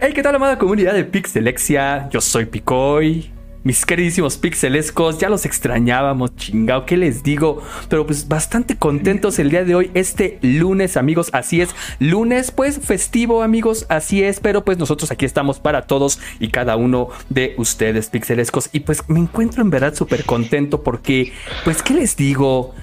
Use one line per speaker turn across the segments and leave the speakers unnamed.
Hey, ¿qué tal, amada comunidad de Pixelexia? Yo soy Picoy. Mis queridísimos pixelescos, ya los extrañábamos, chingao, ¿qué les digo? Pero pues bastante contentos el día de hoy, este lunes, amigos, así es. Lunes, pues festivo, amigos, así es, pero pues nosotros aquí estamos para todos y cada uno de ustedes, pixelescos. Y pues me encuentro en verdad súper contento porque, pues, ¿qué les digo?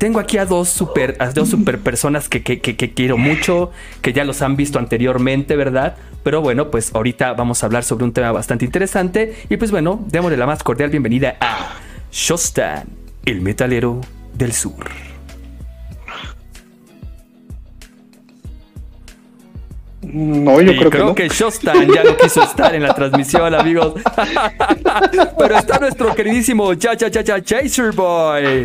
Tengo aquí a dos super, a dos super personas que, que, que, quiero mucho, que ya los han visto anteriormente, ¿verdad? Pero bueno, pues ahorita vamos a hablar sobre un tema bastante interesante. Y pues bueno, démosle la más cordial bienvenida a Shostan, el metalero del sur.
No, yo creo,
creo, que, no. Shostan ya no quiso estar en la transmisión, amigos. Pero está nuestro queridísimo Cha Cha Cha Cha Chaser Boy.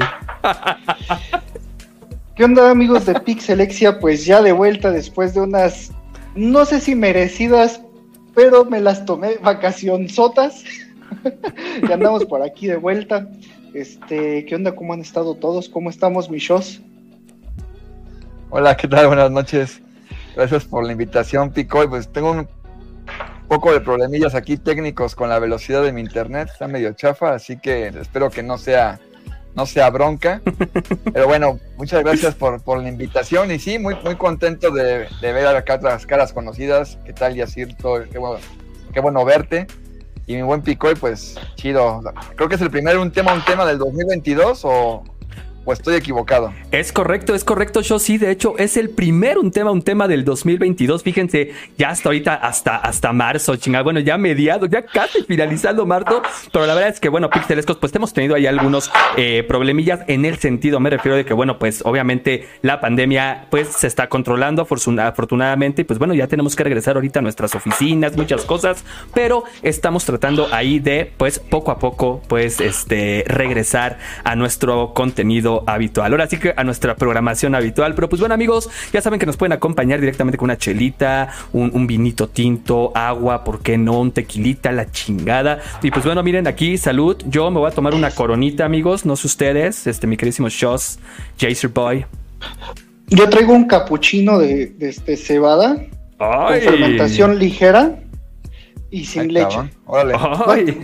¿Qué onda, amigos de Pixelexia? Pues ya de vuelta después de unas, no sé si merecidas, pero me las tomé vacacionzotas. ya andamos por aquí de vuelta. Este, ¿qué onda? ¿Cómo han estado todos? ¿Cómo estamos, mis shows?
Hola, ¿qué tal? Buenas noches. Gracias por la invitación, Pico. Y pues tengo un poco de problemillas aquí técnicos con la velocidad de mi internet. Está medio chafa, así que espero que no sea, no sea bronca. Pero bueno, muchas gracias por, por la invitación. Y sí, muy, muy contento de, de ver acá otras caras conocidas. ¿Qué tal, Yacirto? Qué bueno, qué bueno verte. Y mi buen Picoy, pues chido. Creo que es el primer un tema, un tema del 2022 o, ¿O estoy equivocado?
Es correcto, es correcto, yo sí, de hecho es el primer un tema, un tema del 2022, fíjense, ya hasta ahorita, hasta, hasta marzo, chingada, bueno, ya mediado, ya casi finalizando marzo, pero la verdad es que, bueno, Pixelescos, pues hemos tenido ahí algunos eh, problemillas en el sentido, me refiero de que, bueno, pues obviamente la pandemia, pues se está controlando afortunadamente, y pues bueno, ya tenemos que regresar ahorita a nuestras oficinas, muchas cosas, pero estamos tratando ahí de, pues poco a poco, pues, este, regresar a nuestro contenido habitual. Ahora sí que a nuestra programación habitual. Pero pues bueno, amigos, ya saben que nos pueden acompañar directamente con una chelita, un, vinito tinto, agua, ¿por qué no? Un tequilita, la chingada. Y pues bueno, miren aquí, salud. Yo me voy a tomar una coronita, amigos. No sé ustedes, este, mi queridísimo Shoss, Jaser Boy.
Yo traigo un capuchino de, este, cebada. Con fermentación ligera y sin leche.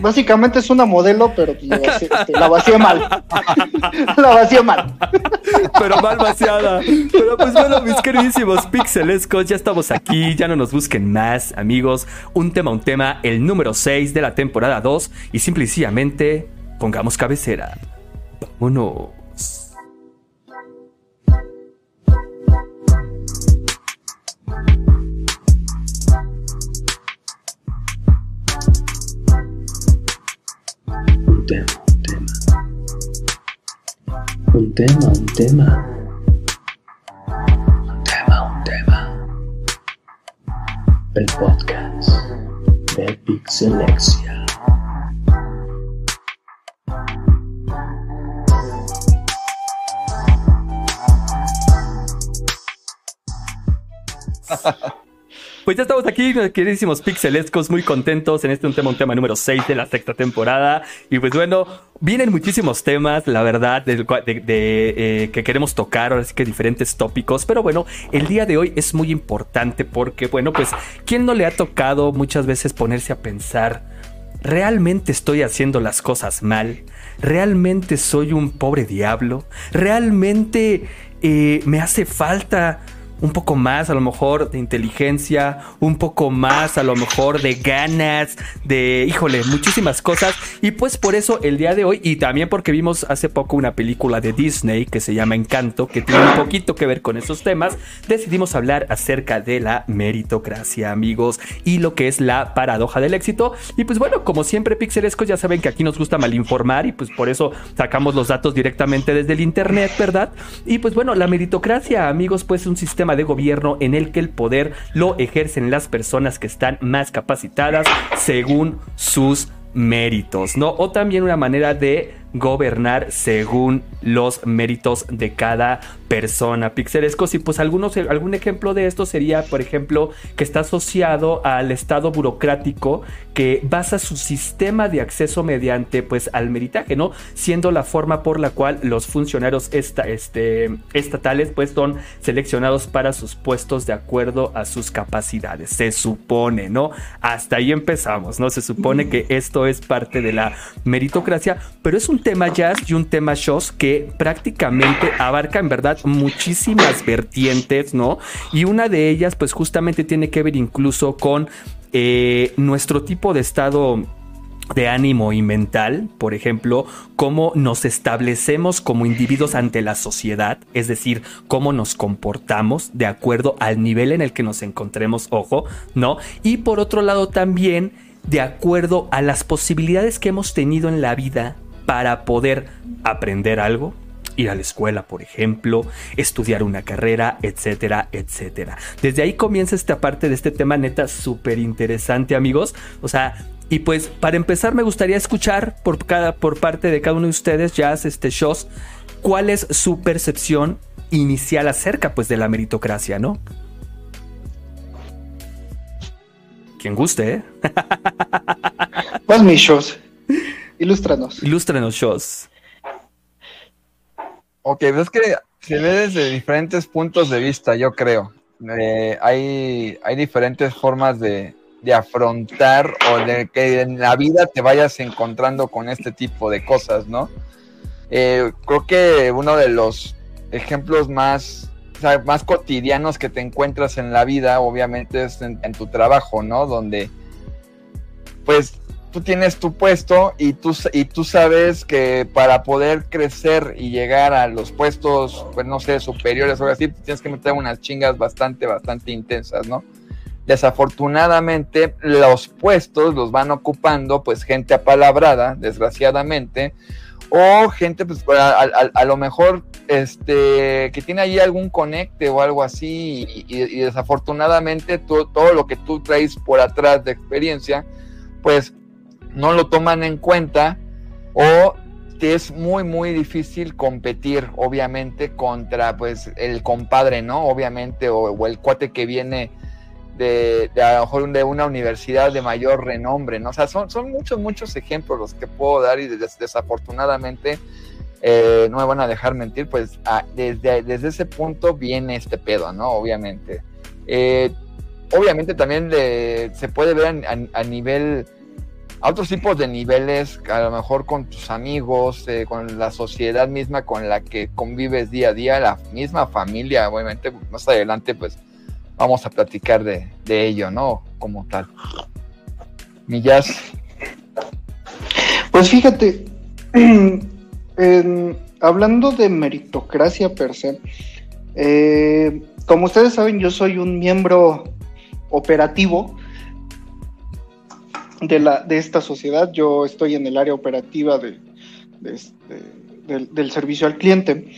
Básicamente es una modelo, pero pues, este, la vacié mal. la vacié mal.
pero mal vaciada. Pero pues bueno, mis queridísimos pixelescos, ya estamos aquí, ya no nos busquen más, amigos. Un tema, un tema, el número 6 de la temporada 2 y simplemente pongamos cabecera. Vámonos.
Un tema, un tema. Un tema, un tema. El podcast de Pixelexia.
Pues ya estamos aquí, queridísimos pixelescos, muy contentos en este un tema, un tema número 6 de la sexta temporada. Y pues bueno, vienen muchísimos temas, la verdad, de, eh, que queremos tocar, ahora sí que diferentes tópicos. Pero bueno, el día de hoy es muy importante porque, bueno, pues, ¿quién no le ha tocado muchas veces ponerse a pensar? ¿Realmente estoy haciendo las cosas mal? ¿Realmente soy un pobre diablo? ¿Realmente eh, me hace falta un poco más a lo mejor de inteligencia, un poco más a lo mejor de ganas, de, híjole, muchísimas cosas. Y pues por eso el día de hoy, y también porque vimos hace poco una película de Disney que se llama Encanto, que tiene un poquito que ver con esos temas, decidimos hablar acerca de la meritocracia, amigos, y lo que es la paradoja del éxito. Y pues bueno, como siempre, Pixelescos ya saben que aquí nos gusta malinformar y pues por eso sacamos los datos directamente desde el internet, ¿verdad? Y pues bueno, la meritocracia, amigos, pues es un sistema de gobierno en el que el poder lo ejercen las personas que están más capacitadas según sus méritos, ¿no? O también una manera de gobernar según los méritos de cada persona pixelescos y pues algunos, algún ejemplo de esto sería, por ejemplo, que está asociado al estado burocrático que basa su sistema de acceso mediante pues al meritaje, ¿no? Siendo la forma por la cual los funcionarios esta, este, estatales pues son seleccionados para sus puestos de acuerdo a sus capacidades. Se supone, ¿no? Hasta ahí empezamos, ¿no? Se supone que esto es parte de la meritocracia, pero es un tema jazz y un tema shows que prácticamente abarca en verdad muchísimas vertientes, ¿no? Y una de ellas pues justamente tiene que ver incluso con eh, nuestro tipo de estado de ánimo y mental, por ejemplo, cómo nos establecemos como individuos ante la sociedad, es decir, cómo nos comportamos de acuerdo al nivel en el que nos encontremos, ojo, ¿no? Y por otro lado también de acuerdo a las posibilidades que hemos tenido en la vida para poder aprender algo, ir a la escuela, por ejemplo, estudiar una carrera, etcétera, etcétera. Desde ahí comienza esta parte de este tema neta súper interesante, amigos. O sea, y pues para empezar me gustaría escuchar por, cada, por parte de cada uno de ustedes, ya este shows, cuál es su percepción inicial acerca pues de la meritocracia, ¿no? Quien guste, ¿eh?
Pues mis shows. Ilústranos.
Ilústranos shows.
Ok, pues es que se ve desde diferentes puntos de vista, yo creo. Eh, hay, hay diferentes formas de, de afrontar o de que en la vida te vayas encontrando con este tipo de cosas, ¿no? Eh, creo que uno de los ejemplos más, más cotidianos que te encuentras en la vida, obviamente, es en, en, tu trabajo, ¿no? Donde, pues, tú tienes tu puesto y tú, y tú sabes que para poder crecer y llegar a los puestos, pues, no sé, superiores o así, tienes que meter unas chingas bastante, bastante intensas, ¿no? Desafortunadamente, los puestos los van ocupando pues gente apalabrada, desgraciadamente, o gente pues a, a, lo mejor este que tiene ahí algún conecte o algo así y, desafortunadamente todo lo que tú traes por atrás de experiencia pues no lo toman en cuenta o te es muy muy difícil competir obviamente contra pues el compadre no obviamente o, el cuate que viene de, a lo mejor de una universidad de mayor renombre, ¿no? O sea, son, son muchos, muchos ejemplos los que puedo dar y des, desafortunadamente eh, no me van a dejar mentir, pues a, desde, desde ese punto viene este pedo, ¿no? Obviamente. Eh, obviamente también de, se puede ver a, nivel, a otros tipos de niveles, a lo mejor con tus amigos, eh, con la sociedad misma con la que convives día a día, la misma familia, obviamente, más adelante, pues vamos a platicar de, de ello, ¿no? Como tal. Millas.
Pues fíjate, hablando de meritocracia per se, eh, como ustedes saben, yo soy un miembro operativo de, la, de esta sociedad. Yo estoy en el área operativa de, este, del, del servicio al cliente.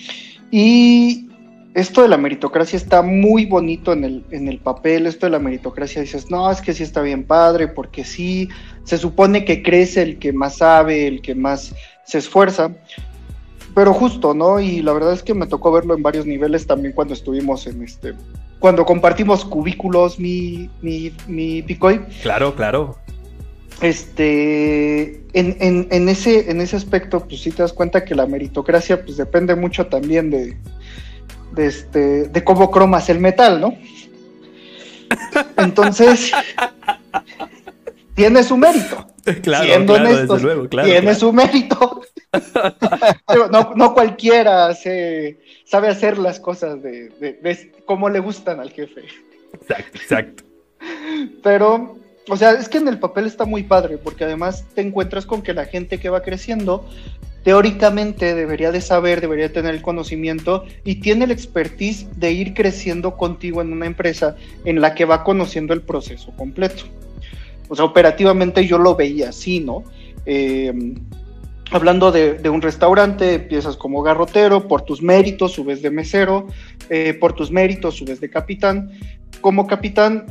Y esto de la meritocracia está muy bonito en el, en el papel, esto de la meritocracia dices, no, es que sí está bien padre, porque sí, se supone que crece el que más sabe, el que más se esfuerza, pero justo, ¿no? Y la verdad es que me tocó verlo en varios niveles también cuando estuvimos en este, cuando compartimos cubículos, mi, mi, mi Picoy.
Claro, claro.
Este, en, en, en, ese, en ese aspecto, pues sí te das cuenta que la meritocracia, pues depende mucho también de, de, este, de cómo cromas el metal, ¿no? Entonces, tiene su mérito.
Claro,
siendo
claro,
honestos,
desde luego, claro,
tiene
claro.
su mérito. Pero no, no, cualquiera se, sabe hacer las cosas de, de, de como le gustan al jefe.
Exacto, exacto.
Pero, o sea, es que en el papel está muy padre, porque además te encuentras con que la gente que va creciendo teóricamente debería de saber, debería tener el conocimiento y tiene la expertise de ir creciendo contigo en una empresa en la que va conociendo el proceso completo. O sea, operativamente yo lo veía así, ¿no? Eh, hablando de, de, un restaurante, empiezas como garrotero, por tus méritos subes de mesero, eh, por tus méritos subes de capitán. Como capitán,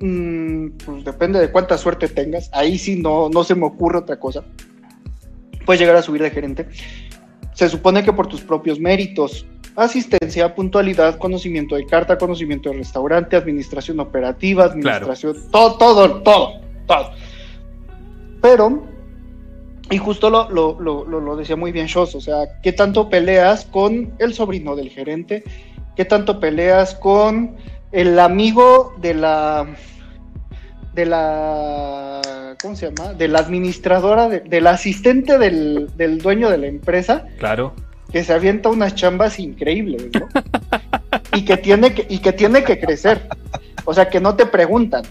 mmm, pues depende de cuánta suerte tengas, ahí sí no, no se me ocurre otra cosa puedes llegar a subir de gerente. Se supone que por tus propios méritos, asistencia, puntualidad, conocimiento de carta, conocimiento de restaurante, administración operativa, administración, todo, todo, todo, todo. Pero, y justo lo, lo, lo, lo decía muy bien Shows, o sea, ¿qué tanto peleas con el sobrino del gerente? ¿Qué tanto peleas con el amigo de la de la ¿cómo se llama? de la administradora de, del asistente del, del, dueño de la empresa
claro
que se avienta unas chambas increíbles ¿no? y que tiene que y que tiene que crecer o sea que no te preguntan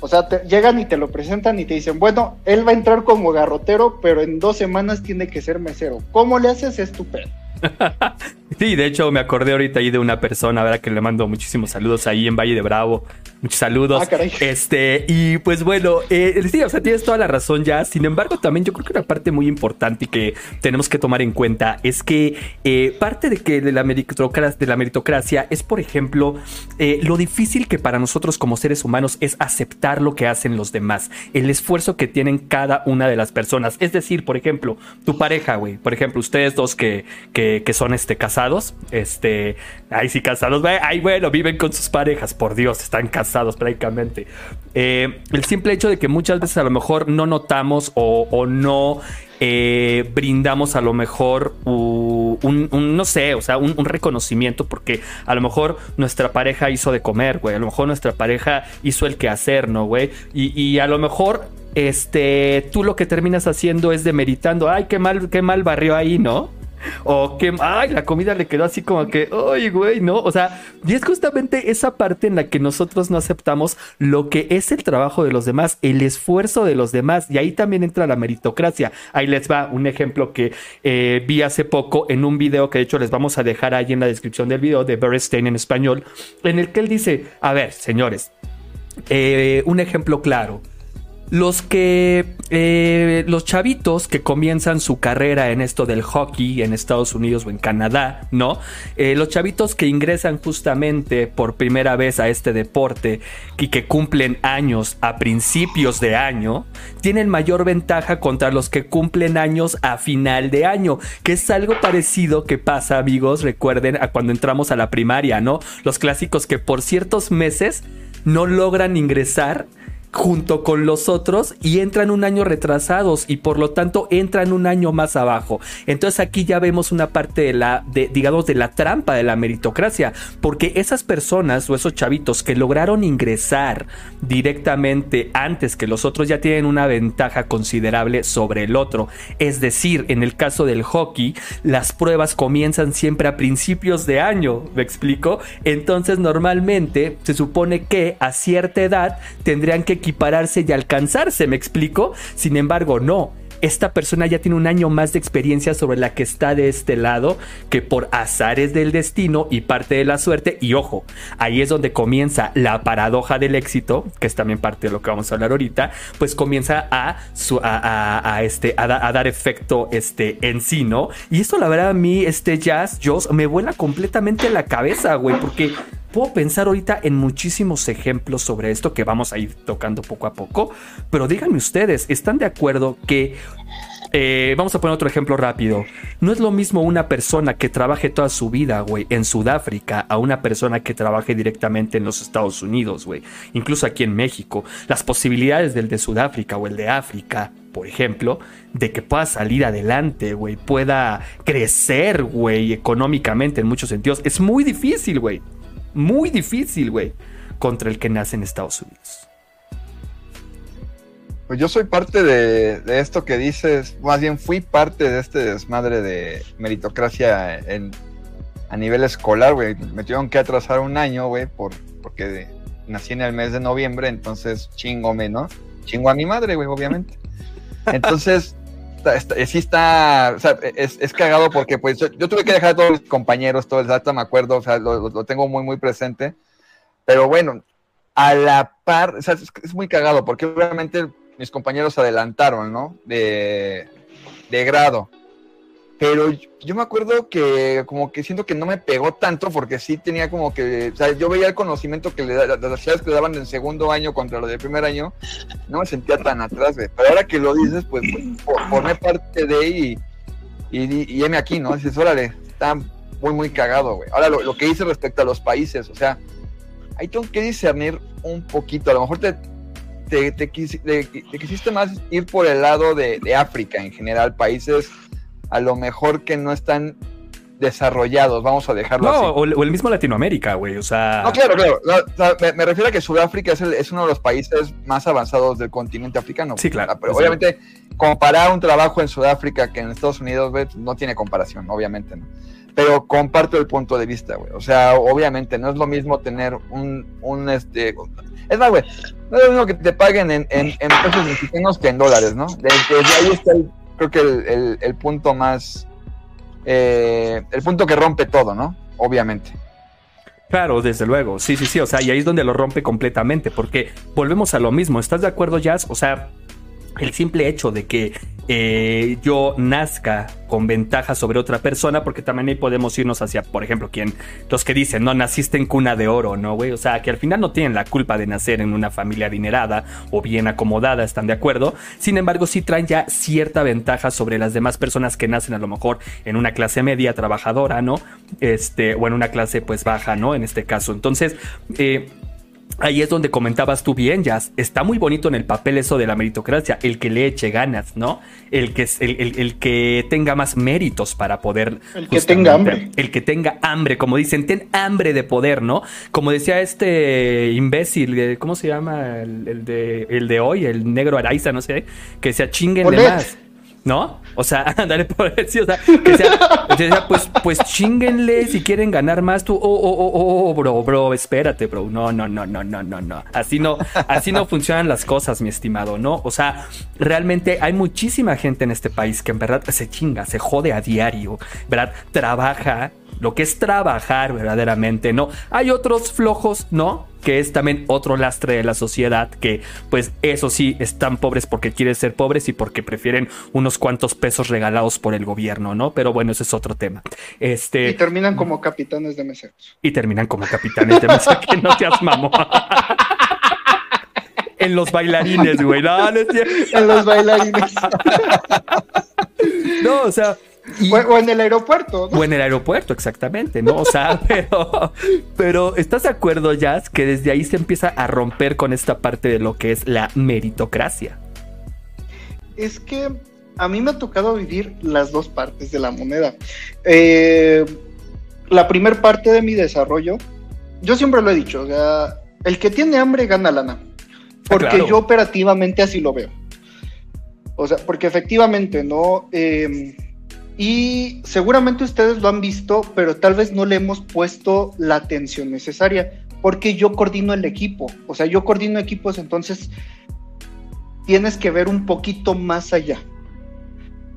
o sea, te, llegan y te lo presentan y te dicen, bueno, él va a entrar como garrotero, pero en dos semanas tiene que ser mesero. ¿Cómo le haces? Estupendo.
sí, de hecho me acordé ahorita ahí de una persona, ¿verdad? Que le mando muchísimos saludos ahí en Valle de Bravo. Muchos saludos.
Ah,
este, y pues bueno, eh, sí, o sea, tienes toda la razón ya. Sin embargo, también yo creo que una parte muy importante que tenemos que tomar en cuenta es que eh, parte de que de la, meritocracia, de la meritocracia es, por ejemplo, eh, lo difícil que para nosotros como seres humanos es aceptar lo que hacen los demás, el esfuerzo que tienen cada una de las personas. Es decir, por ejemplo, tu pareja, güey, por ejemplo, ustedes dos que, que, que son este, casados, este, ahí sí casados, ay, bueno, viven con sus parejas, por Dios, están casados prácticamente. Eh, el simple hecho de que muchas veces a lo mejor no notamos o, no eh, brindamos a lo mejor un, no sé, o sea, un, reconocimiento porque a lo mejor nuestra pareja hizo de comer, güey, a lo mejor nuestra pareja hizo el quehacer, ¿no, güey? Y, y a lo mejor este, tú lo que terminas haciendo es demeritando, ay, qué mal, qué mal barrio ahí, ¿no? O que, ay, la comida le quedó así como que, ay, güey, ¿no? O sea, y es justamente esa parte en la que nosotros no aceptamos lo que es el trabajo de los demás, el esfuerzo de los demás. Y ahí también entra la meritocracia. Ahí les va un ejemplo que eh, vi hace poco en un video que de hecho les vamos a dejar ahí en la descripción del video de Bernstein en español, en el que él dice, a ver, señores, eh, un ejemplo claro los que eh, los chavitos que comienzan su carrera en esto del hockey en Estados Unidos o en Canadá, ¿no? Eh, los chavitos que ingresan justamente por primera vez a este deporte y que cumplen años a principios de año, tienen mayor ventaja contra los que cumplen años a final de año, que es algo parecido que pasa, amigos, recuerden a cuando entramos a la primaria, ¿no? Los clásicos que por ciertos meses no logran ingresar junto con los otros y entran un año retrasados y por lo tanto entran un año más abajo. Entonces aquí ya vemos una parte de la, de, digamos, de la trampa de la meritocracia, porque esas personas o esos chavitos que lograron ingresar directamente antes que los otros ya tienen una ventaja considerable sobre el otro. Es decir, en el caso del hockey, las pruebas comienzan siempre a principios de año, ¿me explico? Entonces normalmente se supone que a cierta edad tendrían que equipararse y alcanzarse, ¿me explico? Sin embargo, no esta persona ya tiene un año más de experiencia sobre la que está de este lado que por azares del destino y parte de la suerte. Y ojo, ahí es donde comienza la paradoja del éxito, que es también parte de lo que vamos a hablar ahorita, pues comienza a, este, a, dar efecto este, en sí, ¿no? Y esto la verdad a mí, este jazz, Joss, me vuela completamente la cabeza, güey, porque Puedo pensar ahorita en muchísimos ejemplos sobre esto que vamos a ir tocando poco a poco, pero díganme ustedes, ¿están de acuerdo que... Eh, vamos a poner otro ejemplo rápido. No es lo mismo una persona que trabaje toda su vida, güey, en Sudáfrica a una persona que trabaje directamente en los Estados Unidos, güey. Incluso aquí en México. Las posibilidades del de Sudáfrica o el de África, por ejemplo, de que pueda salir adelante, güey, pueda crecer, güey, económicamente en muchos sentidos, es muy difícil, güey muy difícil, güey, contra el que nace en Estados Unidos.
Pues yo soy parte de, esto que dices, más bien fui parte de este desmadre de meritocracia en, a nivel escolar, güey. Me tuvieron que atrasar un año, güey, por, porque nací en el mes de noviembre, entonces chingome, ¿no? Chingo a mi madre, güey, obviamente. Entonces, sí está, o sea, es, cagado porque pues yo, tuve que dejar a todos mis compañeros, todo el dato me acuerdo, o sea, lo, tengo muy, muy presente, pero bueno, a la par, o sea, es, muy cagado porque obviamente mis compañeros adelantaron, ¿no? De, de grado. Pero yo me acuerdo que como que siento que no me pegó tanto porque sí tenía como que, o sea, yo veía el conocimiento que le las clases que le daban en segundo año contra lo del primer año, no me sentía tan atrás, güey. Pero ahora que lo dices, pues, formé parte de y, y, y, y aquí, ¿no? Dices, órale, está, muy, muy cagado, güey. Ahora, lo, lo que dice respecto a los países, o sea, ahí tengo que discernir un poquito. A lo mejor te, te, te, te- te quisiste más ir por el lado de, de África en general, países a lo mejor que no están desarrollados, vamos a dejarlo
No,
así.
o, el- o el mismo Latinoamérica, güey. O sea.
No, claro, claro. No, o sea, me, me refiero a que Sudáfrica es, el- es uno de los países más avanzados del continente africano.
Sí, claro.
Ah, Pero obviamente, comparar un trabajo en Sudáfrica que en Estados Unidos, güey, no tiene comparación, obviamente, ¿no? Pero comparto el punto de vista, güey. O sea, obviamente, no es lo mismo tener un, un este. Es más, güey, no es lo mismo que te paguen en, en, en pesos mexicanos que en dólares, ¿no? Desde, desde ahí está, el- creo que el, el- punto más. eh, el punto que rompe todo, ¿no? Obviamente.
Claro, desde luego. Sí, sí, sí. O sea, y ahí es donde lo rompe completamente. Porque volvemos a lo mismo. ¿Estás de acuerdo, Jazz? O sea, el simple hecho de que eh, yo nazca con ventaja sobre otra persona, porque también ahí podemos irnos hacia, por ejemplo, quien, los que dicen, no, naciste en cuna de oro, ¿no, güey? O sea, que al final no tienen la culpa de nacer en una familia adinerada o bien acomodada, ¿están de acuerdo? Sin embargo, sí traen ya cierta ventaja sobre las demás personas que nacen a lo mejor en una clase media trabajadora, ¿no? Este, o en una clase pues baja, ¿no? En este caso. Entonces, eh, Ahí es donde comentabas tú bien, Jazz. Está muy bonito en el papel eso de la meritocracia, el que le eche ganas, ¿no? El que, el, el- el que tenga más méritos para poder.
El que tenga hambre.
El que tenga hambre, como dicen, ten hambre de poder, ¿no? Como decía este imbécil, eh, ¿cómo se llama? El, el de, el de hoy, el negro Araiza, no sé, que se chinguenle
Olet.
más. ¿No? O sea, dale por sí, o sea, que sea, que sea, pues, pues chinguenle si quieren ganar más. Tú, oh, oh, oh, oh, oh, bro, bro, espérate, bro. No, no, no, no, no, no, no. Así no, así no funcionan las cosas, mi estimado, ¿no? O sea, realmente hay muchísima gente en este país que en verdad se chinga, se jode a diario, ¿verdad? Trabaja, lo que es trabajar verdaderamente, ¿no? Hay otros flojos, ¿no? Que es también otro lastre de la sociedad, que pues eso sí, están pobres porque quieren ser pobres y porque prefieren unos cuantos pesos regalados por el gobierno, ¿no? Pero bueno, ese es otro tema. Este,
Y terminan como capitanes de meseros.
y terminan como capitanes de mesa, que no seas mamón. en los bailarines, güey. No, no.
En los bailarines.
No, o sea... y-
o, o en el aeropuerto, ¿no?
O en el aeropuerto, exactamente, ¿no? O sea, pero, pero ¿estás de acuerdo, Jazz, que desde ahí se empieza a romper con esta parte de lo que es la meritocracia?
Es que a mí me ha tocado vivir las dos partes de la moneda. Eh, la primer parte de mi desarrollo, yo siempre lo he dicho, o sea, el que tiene hambre gana lana. Porque
claro.
yo operativamente así lo veo. O sea, porque efectivamente, ¿no? Eh, y seguramente ustedes lo han visto, pero tal vez no le hemos puesto la atención necesaria, porque yo coordino el equipo, o sea, yo coordino equipos, entonces tienes que ver un poquito más allá.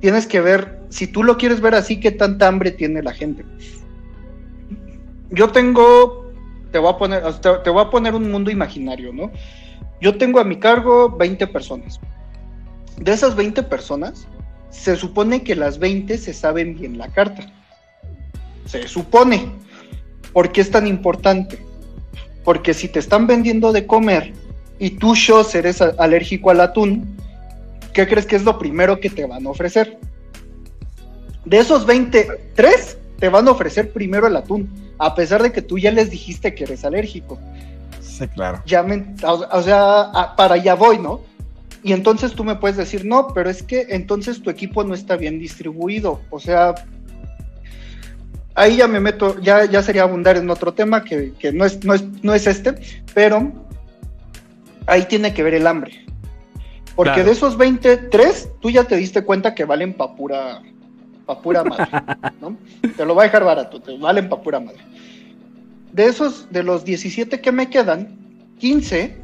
Tienes que ver, si tú lo quieres ver así, qué tanta hambre tiene la gente. Yo tengo, te voy a poner, voy a poner un mundo imaginario, ¿no? Yo tengo a mi cargo 20 personas. De esas 20 personas, se supone que las 20 se saben bien la carta. Se supone. ¿Por qué es tan importante? Porque si te están vendiendo de comer y tú, Shows, eres alérgico al atún, ¿qué crees que es lo primero que te van a ofrecer? De esos 20, tres te van a ofrecer primero el atún, a pesar de que tú ya les dijiste que eres alérgico
Sí, claro.
ya me- o, o sea, a- para allá voy, ¿no? Y entonces tú me puedes decir, no, pero es que entonces tu equipo no está bien distribuido. O sea, ahí ya me meto, ya, ya sería abundar en otro tema que, que no, es, no, es, no es este, pero ahí tiene que ver el hambre. Porque
Claro.
de esos 23, tú ya te diste cuenta que valen pa' pura, pa' pura madre, ¿no? Te lo voy a dejar barato, te valen pa' pura madre. De esos, de los 17 que me quedan, 15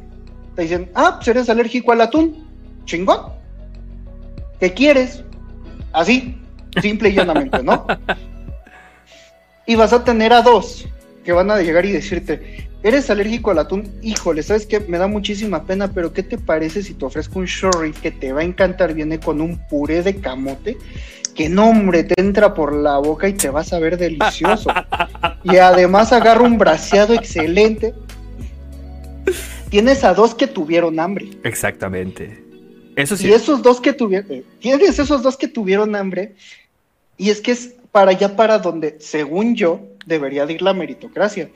te dicen, ah, pues eres alérgico al atún, chingón. ¿Qué quieres? Así, simple y llanamente, ¿no? Y vas a tener a dos que van a llegar y decirte, eres alérgico al atún, híjole, sabes que me da muchísima pena, pero ¿qué te parece si te ofrezco un shorry que te va a encantar? Viene con un puré de camote, que no, hombre, te entra por la boca y te vas a ver delicioso. y además agarra un braseado excelente. Tienes a dos que tuvieron hambre.
Exactamente.
Y esos dos que tuvieron, tienes esos dos que tuvieron hambre, y es que es para allá para donde, según yo, debería de ir la meritocracia.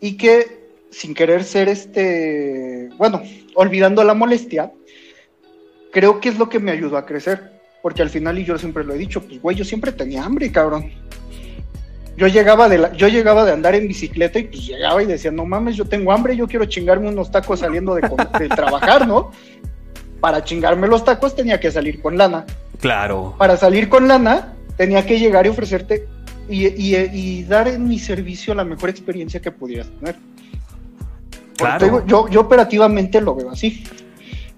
Y que sin querer ser este, bueno, olvidando la molestia, creo que es lo que me ayudó a crecer. Porque al final, y yo siempre lo he dicho, pues güey, yo siempre tenía hambre, cabrón. Yo llegaba de yo llegaba de andar en bicicleta y pues llegaba y decía, no mames, yo tengo hambre, yo quiero chingarme unos tacos saliendo de trabajar, ¿no? Para chingarme los tacos tenía que salir con lana.
Claro.
Para salir con lana tenía que llegar y ofrecerte y, y- y dar en mi servicio la mejor experiencia que pudieras tener.
Claro.
digo, yo, yo operativamente lo veo así.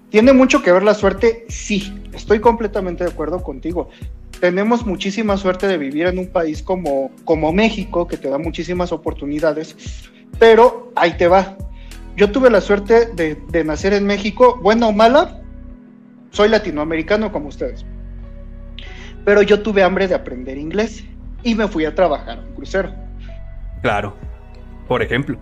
¿Tiene mucho que ver la suerte? Sí, estoy completamente de acuerdo contigo. Tenemos muchísima suerte de vivir en un país como, como México, que te da muchísimas oportunidades, pero ahí te va. Yo tuve la suerte de, de nacer en México, buena o mala, soy latinoamericano como ustedes. Pero yo tuve hambre de aprender inglés y me fui a trabajar a un crucero.
Claro. Por ejemplo.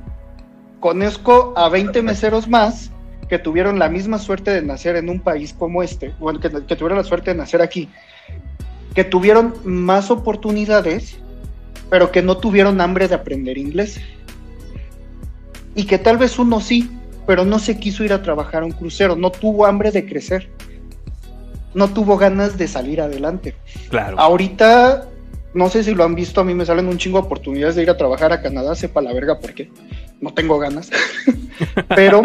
Conozco a 20 meseros más que tuvieron la misma suerte de nacer en un país como este, bueno, que, que tuvieron la suerte de nacer aquí, que tuvieron más oportunidades, pero que no tuvieron hambre de aprender inglés. Y que tal vez uno sí, pero no se quiso ir a trabajar a un crucero, no tuvo hambre de crecer, no tuvo ganas de salir adelante.
Claro.
Ahorita, no sé si lo han visto, a mí me salen un chingo de oportunidades de ir a trabajar a Canadá, sepa la verga por qué. No tengo ganas. Pero,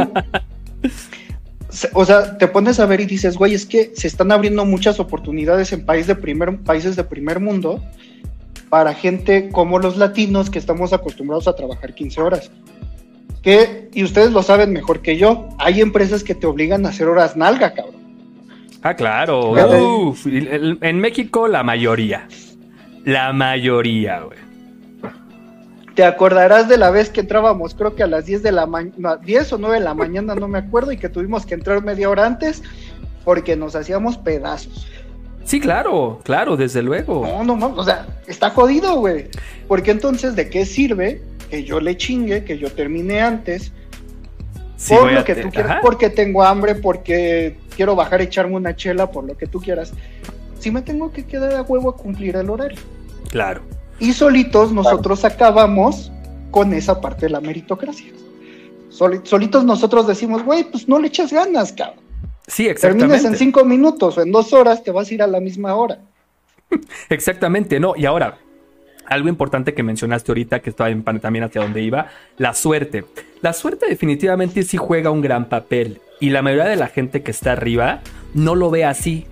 o sea, te pones a ver y dices, güey, es que se están abriendo muchas oportunidades en país de primer, países de primer mundo para gente como los latinos que estamos acostumbrados a trabajar 15 horas. Que, y ustedes lo saben mejor que yo, hay empresas que te obligan a hacer horas nalga, cabrón.
Ah, claro. Uf, en México la mayoría. La mayoría, güey.
Te acordarás de la vez que entrábamos, creo que a las 10 de la mañana, 10 o 9 de la mañana, no me acuerdo, y que tuvimos que entrar media hora antes porque nos hacíamos pedazos.
Sí, claro, claro, desde luego.
No, no mames, o sea, está jodido, güey. Porque entonces, ¿de qué sirve que yo le chingue, que yo termine antes?
Sí,
por lo que
te-
tú quieras,
Ajá.
porque tengo hambre, porque quiero bajar a echarme una chela, por lo que tú quieras. Si me tengo que quedar a huevo a cumplir el horario.
Claro.
Y solitos nosotros acabamos con esa parte de la meritocracia. Soli- solitos nosotros decimos, güey, pues no le echas ganas, cabrón.
Sí,
Termines
exactamente.
en cinco minutos o en dos horas, te vas a ir a la misma hora.
Exactamente, no. Y ahora, algo importante que mencionaste ahorita, que estaba en- también hacia donde iba, la suerte. La suerte definitivamente sí juega un gran papel. Y la mayoría de la gente que está arriba no lo ve así.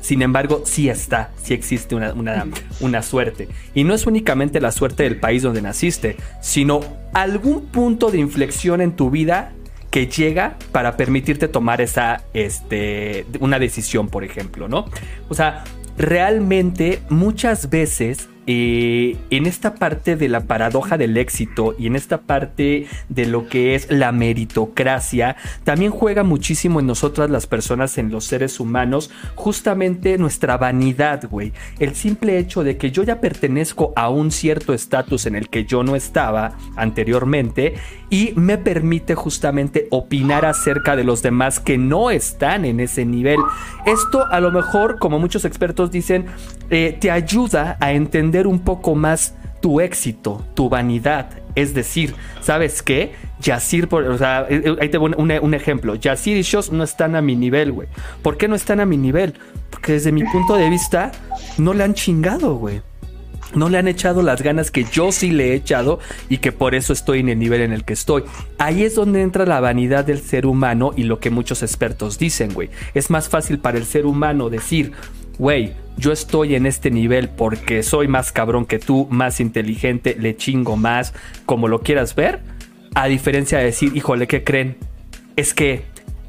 Sin embargo, sí está, sí existe una, una, una suerte. Y no es únicamente la suerte del país donde naciste, sino algún punto de inflexión en tu vida que llega para permitirte tomar esa, este, una decisión, por ejemplo, ¿no? O sea, realmente muchas veces en esta parte de la paradoja del éxito y en esta parte de lo que es la meritocracia, también juega muchísimo en nosotras las personas, en los seres humanos, justamente nuestra vanidad, güey. El simple hecho de que yo ya pertenezco a un cierto estatus en el que yo no estaba anteriormente y me permite justamente opinar acerca de los demás que no están en ese nivel. Esto a lo mejor, como muchos expertos dicen, eh, te ayuda a entender un poco más tu éxito, tu vanidad. Es decir, ¿sabes qué? Yacir, por, o sea, eh, eh, ahí te voy un, un ejemplo. Yacir y Shows no están a mi nivel, güey. ¿Por qué no están a mi nivel? Porque desde mi punto de vista, no le han chingado, güey. No le han echado las ganas que yo sí le he echado y que por eso estoy en el nivel en el que estoy. Ahí es donde entra la vanidad del ser humano y lo que muchos expertos dicen, güey. Es más fácil para el ser humano decir, güey, yo estoy en este nivel porque soy más cabrón que tú, más inteligente, le chingo más, como lo quieras ver, a diferencia de decir, híjole, ¿qué creen? Es que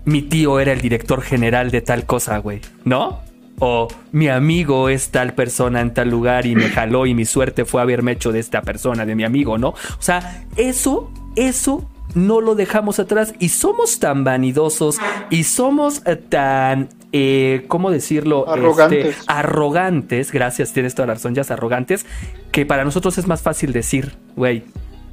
mi tío era el director general de tal cosa, güey, ¿no? O mi amigo es tal persona en tal lugar y me jaló y mi suerte fue haberme hecho de esta persona, de mi amigo, ¿no? O sea, eso, eso no lo dejamos atrás y somos tan vanidosos y somos eh, tan, eh, ¿cómo decirlo?
Arrogantes.
Este, arrogantes, gracias, tienes toda la razón, ya es arrogantes, que para nosotros es más fácil decir, güey,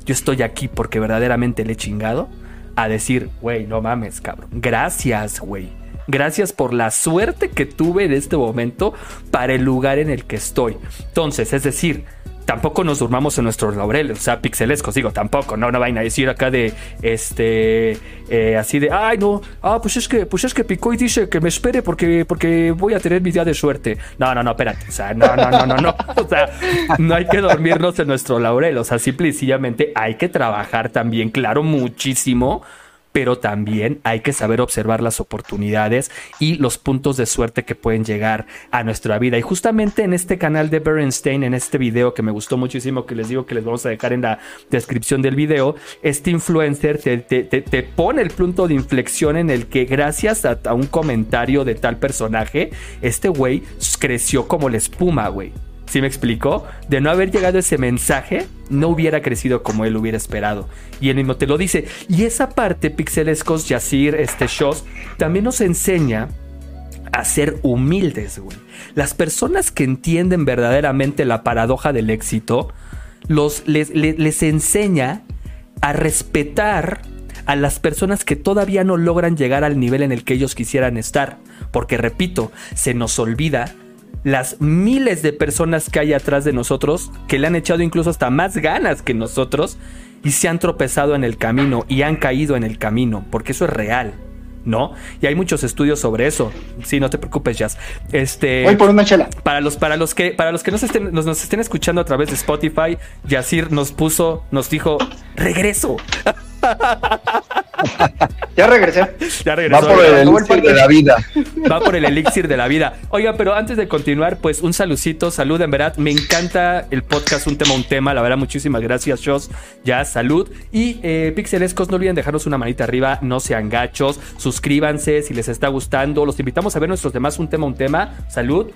yo estoy aquí porque verdaderamente le he chingado, a decir, güey, no mames, cabrón, gracias, güey. Gracias por la suerte que tuve en este momento para el lugar en el que estoy. Entonces, es decir, tampoco nos durmamos en nuestros laureles, o sea, pixelescos, digo, tampoco, no, no vayan a decir acá de, este, eh, así de, ay, no, ah, pues es que, pues es que Picoy dice que me espere porque, porque voy a tener mi día de suerte. No, no, no, espérate, o sea, no, no, no, no, no, o sea, no hay que dormirnos en nuestro laurel, o sea, simple y sencillamente hay que trabajar también, claro, muchísimo pero también hay que saber observar las oportunidades y los puntos de suerte que pueden llegar a nuestra vida. Y justamente en este canal de Bernstein, en este video que me gustó muchísimo, que les digo que les vamos a dejar en la descripción del video, este influencer te, te, pone el punto de inflexión en el que gracias a, a un comentario de tal personaje, este güey creció como la espuma, güey. ¿Sí me explicó? De no haber llegado ese mensaje, no hubiera crecido como él hubiera esperado. Y él mismo te lo dice. Y esa parte, Pixelescos, Yacir, este Shows, también nos enseña a ser humildes, güey. Las personas que entienden verdaderamente la paradoja del éxito, los, les, les enseña a respetar a las personas que todavía no logran llegar al nivel en el que ellos quisieran estar. Porque repito, se nos olvida las miles de personas que hay atrás de nosotros, que le han echado incluso hasta más ganas que nosotros, y se han tropezado en el camino y han caído en el camino, porque eso es real. ¿no? Y hay muchos estudios sobre eso. Sí, no te preocupes, Jazz. Este,
Voy por una chela.
Para los, para los que, para los que nos estén, nos, nos estén escuchando a través de Spotify, Yacir nos puso, nos dijo, regreso.
ya regresé.
Ya regresó.
Va por el elixir de la vida.
Va por el elixir de la vida. Oiga, pero antes de continuar, pues un saludcito, salud, en verdad. Me encanta el podcast, un tema, un tema. La verdad, muchísimas gracias, Shows. Ya, salud. Y eh, Pixelescos, no olviden dejarnos una manita arriba, no sean gachos. Suscríbanse si les está gustando. Los invitamos a ver nuestros demás, un tema, un tema. Salud.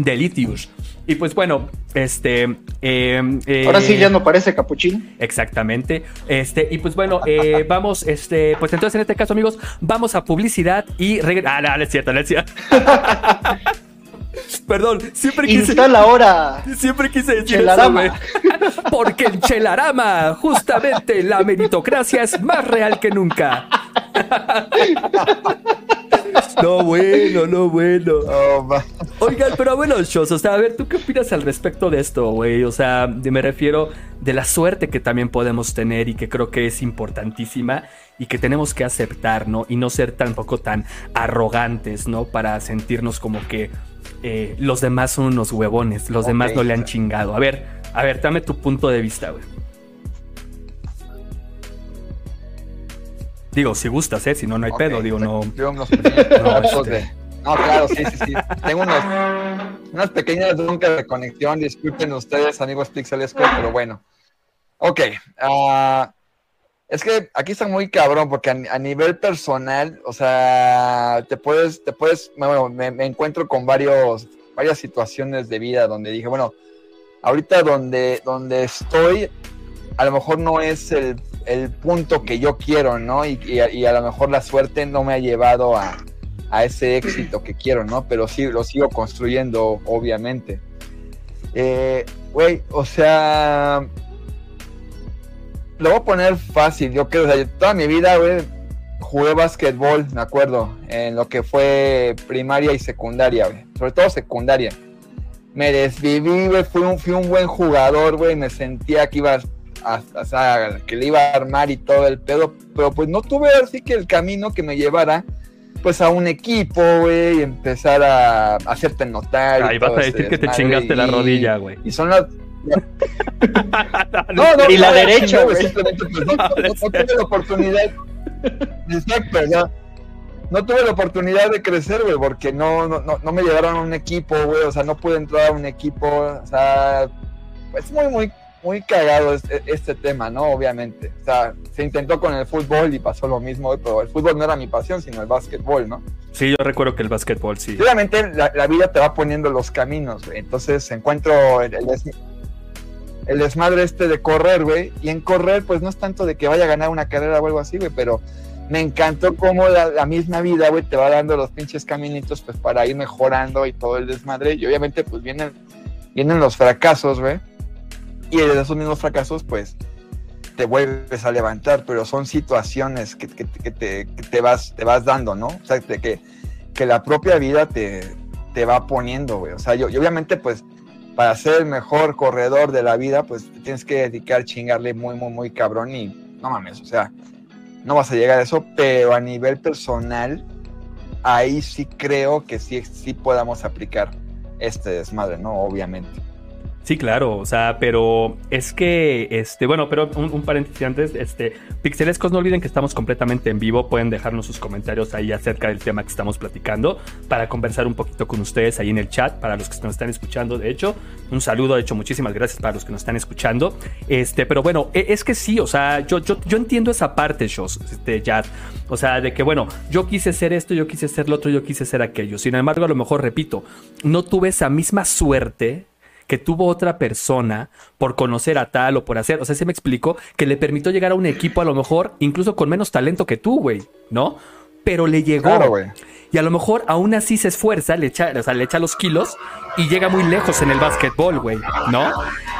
Mmm. Delicious. Y pues bueno, este.
Em, eh, Ahora sí ya no parece capuchino.
Exactamente. Este, y pues bueno, eh, vamos, este, pues entonces en este caso, amigos, vamos a publicidad y Ah, no, no es cierto, no es cierto. Perdón, siempre quise.
Instala ahora.
Siempre quise decir Chelarama. eso, Porque en Chelarama, justamente la meritocracia es más real que nunca. No, bueno, no, bueno. Oigan, pero bueno, Shows, o sea, a ver, ¿tú qué opinas al respecto de esto, güey? O sea, me refiero de la suerte que también podemos tener y que creo que es importantísima y que tenemos que aceptar, ¿no? Y no ser tampoco tan arrogantes, ¿no? Para sentirnos como que eh, los demás son unos huevones, los demás no le han chingado. A ver, a ver, dame tu punto de vista, güey. Digo, si gustas, ¿eh? Si no, no hay pedo. Digo, no. no,
este. no, claro, sí, sí, sí. Tengo unos, unas pequeñas dudas de conexión. Disculpen ustedes, amigos Pixelesco, pero bueno. Ok. Uh, es que aquí está muy cabrón, porque a, nivel personal, o sea, te puedes, te puedes, bueno, me, me, encuentro con varios, varias situaciones de vida donde dije, bueno, ahorita donde, donde estoy, a lo mejor no es el el punto que yo quiero, ¿no? Y, a, lo mejor la suerte no me ha llevado a, ese éxito que quiero, ¿no? Pero sí, lo sigo construyendo, obviamente. Eh, güey, o sea, lo voy a poner fácil, yo creo, o sea, toda mi vida, güey, jugué básquetbol, me acuerdo, en lo que fue primaria y secundaria, sobre todo secundaria. Me desviví, güey, fui un, fui un buen jugador, güey, me sentía que iba o sea, que le iba a armar y todo el pedo, pero pues no tuve así que el camino que me llevara pues a un equipo, güey, y empezar a hacerte notar.
Ahí vas a decir que te chingaste la rodilla, güey.
Y son las...
no, no, y la derecha, güey.
Simplemente pues, no, tuve la oportunidad. Exacto, ya. No tuve la oportunidad de crecer, güey, porque no, no, no me llevaron a un equipo, güey, o sea, no pude entrar a un equipo, o sea, pues muy, muy muy cagado este, este, tema, ¿no? Obviamente. O sea, se intentó con el fútbol y pasó lo mismo, pero el fútbol no era mi pasión, sino el básquetbol, ¿no?
Sí, yo recuerdo que el básquetbol, sí.
Obviamente la, vida te va poniendo los caminos, güey. Entonces encuentro el, el, desmadre este de correr, güey. Y en correr, pues no es tanto de que vaya a ganar una carrera o algo así, güey, pero me encantó cómo la, misma vida, güey, te va dando los pinches caminitos, pues para ir mejorando y todo el desmadre. Y obviamente, pues vienen, vienen los fracasos, güey y de esos mismos fracasos, pues, te vuelves a levantar, pero son situaciones que, que- te, te vas, te vas dando, ¿no? O sea, que, que la propia vida te, te va poniendo, güey. O sea, yo, obviamente, pues, para ser el mejor corredor de la vida, pues te tienes que dedicar chingarle muy, muy, muy cabrón y no mames, o sea, no vas a llegar a eso, pero a nivel personal, ahí sí creo que sí, sí podamos aplicar este desmadre, ¿no? Obviamente.
Sí, claro, o sea, pero es que, este, bueno, pero un, paréntesis antes, este, Pixelescos, no olviden que estamos completamente en vivo, pueden dejarnos sus comentarios ahí acerca del tema que estamos platicando para conversar un poquito con ustedes ahí en el chat, para los que nos están escuchando, de hecho, un saludo, de hecho, muchísimas gracias para los que nos están escuchando, este, pero bueno, e- es que sí, o sea, yo, yo, yo entiendo esa parte, Shos, este, Jad, o sea, de que, bueno, yo quise ser esto, yo quise ser lo otro, yo quise ser aquello, sin embargo, a lo mejor, repito, no tuve esa misma suerte que tuvo otra persona por conocer a tal o por hacer, o sea, se me explicó que le permitió llegar a un equipo a lo mejor incluso con menos talento que tú, güey, ¿no? Pero le llegó.
Claro, güey.
Y a lo mejor aún así se esfuerza, le echa, o sea, le echa los kilos y llega muy lejos en el básquetbol, güey, ¿no?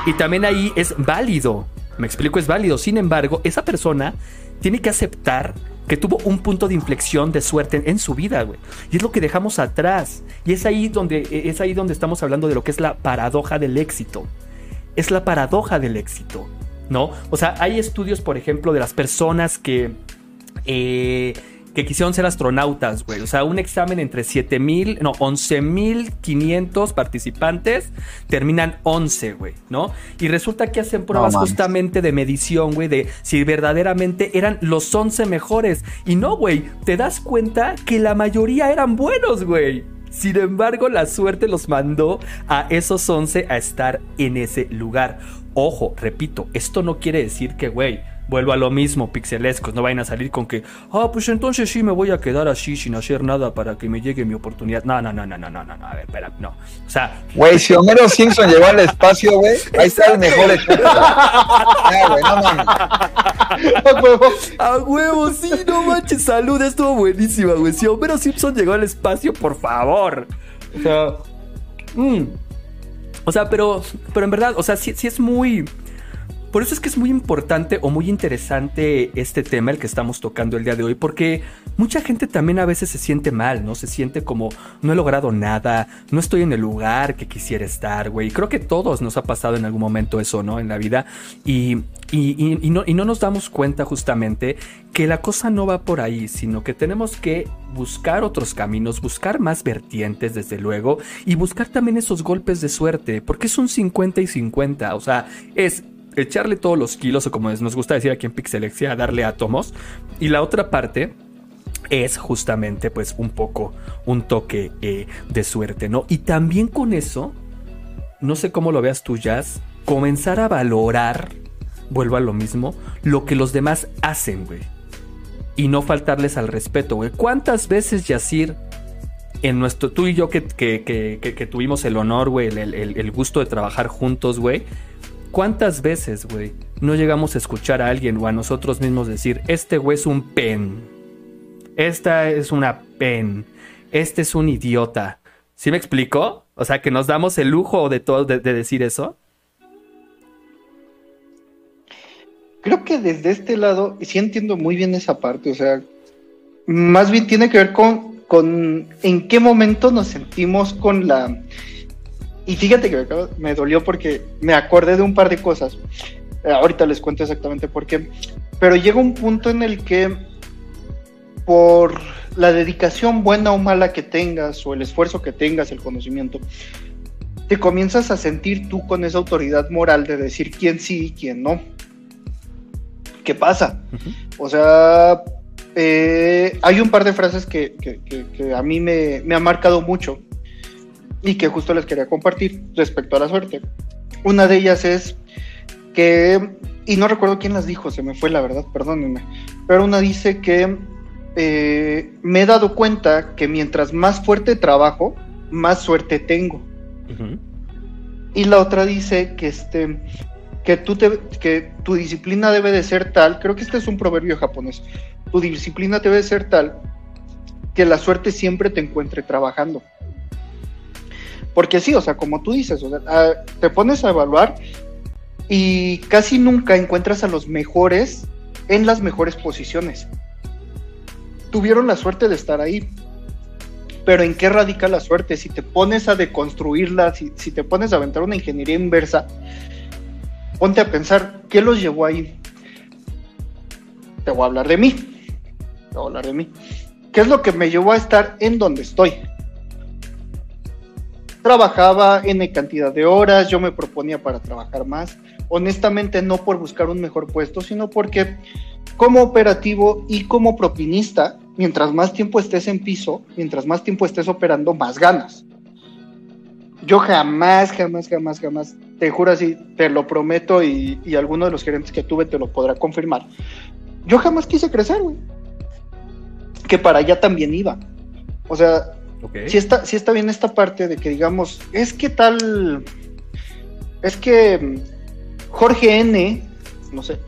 Y también ahí es válido, me explico, es válido. Sin embargo, esa persona tiene que aceptar que tuvo un punto de inflexión de suerte en, su vida, güey. Y es lo que dejamos atrás. Y es ahí donde es ahí donde estamos hablando de lo que es la paradoja del éxito. Es la paradoja del éxito, ¿no? O sea, hay estudios, por ejemplo, de las personas que eh, que quisieron ser astronautas, güey. O sea, un examen entre 7000, no, 11500 participantes, terminan 11, güey, ¿no? Y resulta que hacen pruebas justamente de medición, güey, de si verdaderamente eran los 11 mejores. Y no, güey, te das cuenta que la mayoría eran buenos, güey. Sin embargo, la suerte los mandó a esos 11 a estar en ese lugar. Ojo, repito, esto no quiere decir que, güey, vuelvo a lo mismo, pixelescos, no vayan a salir con que, ah, pues entonces sí me voy a quedar así sin hacer nada para que me llegue mi oportunidad. No, no, no, no, no, no, no, no, a ver, espera, no. O sea,
Güey, si Homero Simpson llegó al espacio, güey, ahí está el mejor ejemplo. Ya, güey, no mames.
A huevo.
a huevo, sí, no manches, salud, estuvo buenísima, güey. Si Homero Simpson llegó al espacio, por favor. O sea, mm. o sea, pero, pero en verdad, o sea, sí, sí es muy... Por eso es que es muy importante o muy interesante este tema, el que estamos tocando el día de hoy, porque mucha gente también a veces se siente mal, ¿no? Se siente como, no he logrado nada, no estoy en el lugar que quisiera estar, güey. Creo que todos nos ha pasado en algún momento eso, ¿no? En la vida. Y, y- no, y no nos damos cuenta justamente que la cosa no va por ahí, sino que tenemos que buscar otros caminos, buscar más vertientes, desde luego, y buscar también esos golpes de suerte, porque es un 50 y 50, o sea, es echarle todos los kilos, o como nos gusta decir aquí en Pixelexia, darle átomos, y la otra parte es justamente pues un poco un toque eh, de suerte, ¿no? Y también con eso, no sé cómo lo veas tú, Jazz, comenzar a valorar, vuelvo a lo mismo, lo que los demás hacen, güey. Y no faltarles al respeto, güey. ¿Cuántas veces, Yacir, en nuestro, tú y yo que, que- que- tuvimos el honor, güey, el, el- el gusto de trabajar juntos, güey, ¿cuántas veces, güey, no llegamos a escuchar a alguien o a nosotros mismos decir, este güey es un pen, esta es una pen, este es un idiota? ¿Sí me explico? O sea, que nos damos el lujo de todo de, de decir eso.
Creo que desde este lado, sí entiendo muy bien esa parte, o sea, más bien tiene que ver con, con en qué momento nos sentimos con la... Y fíjate que me, dolió porque me acordé de un par de cosas. Eh, ahorita les cuento exactamente por qué. Pero llega un punto en el que por la dedicación buena o mala que tengas, o el esfuerzo que tengas, el conocimiento, te comienzas a sentir tú con esa autoridad moral de decir quién sí y quién no. ¿Qué pasa? O sea, eh, hay un par de frases que, que- que- que a mí me, me han marcado mucho y que justo les quería compartir respecto a la suerte. Una de ellas es que, y no recuerdo quién las dijo, se me fue la verdad, perdónenme, pero una dice que eh, me he dado cuenta que mientras más fuerte trabajo, más suerte tengo. Y la otra dice que este que tú te, que tu disciplina debe de ser tal, creo que este es un proverbio japonés. Tu disciplina debe de ser tal que la suerte siempre te encuentre trabajando. Porque sí, o sea, como tú dices, o sea, te pones a evaluar y casi nunca encuentras a los mejores en las mejores posiciones. Tuvieron la suerte de estar ahí. Pero ¿en qué radica la suerte? Si te pones a deconstruirla, si, si te pones a aventar una ingeniería inversa, ponte a pensar, ¿qué los llevó ahí? Te voy a hablar de mí. Te voy a hablar de mí. ¿Qué es lo que me llevó a estar en donde estoy? Trabajaba en cantidad de horas, yo me proponía para trabajar más. Honestamente, no por buscar un mejor puesto, sino porque como operativo y como propinista, mientras más tiempo estés en piso, mientras más tiempo estés operando, más ganas. Yo jamás, jamás, jamás, jamás, te juro así, te lo prometo y, y alguno de los gerentes que tuve te lo podrá confirmar. Yo jamás quise crecer, güey. Que para allá también iba. O sea,
Ok.
sí está, sí está bien esta parte de que digamos, es que tal, es que Jorge N, no sé,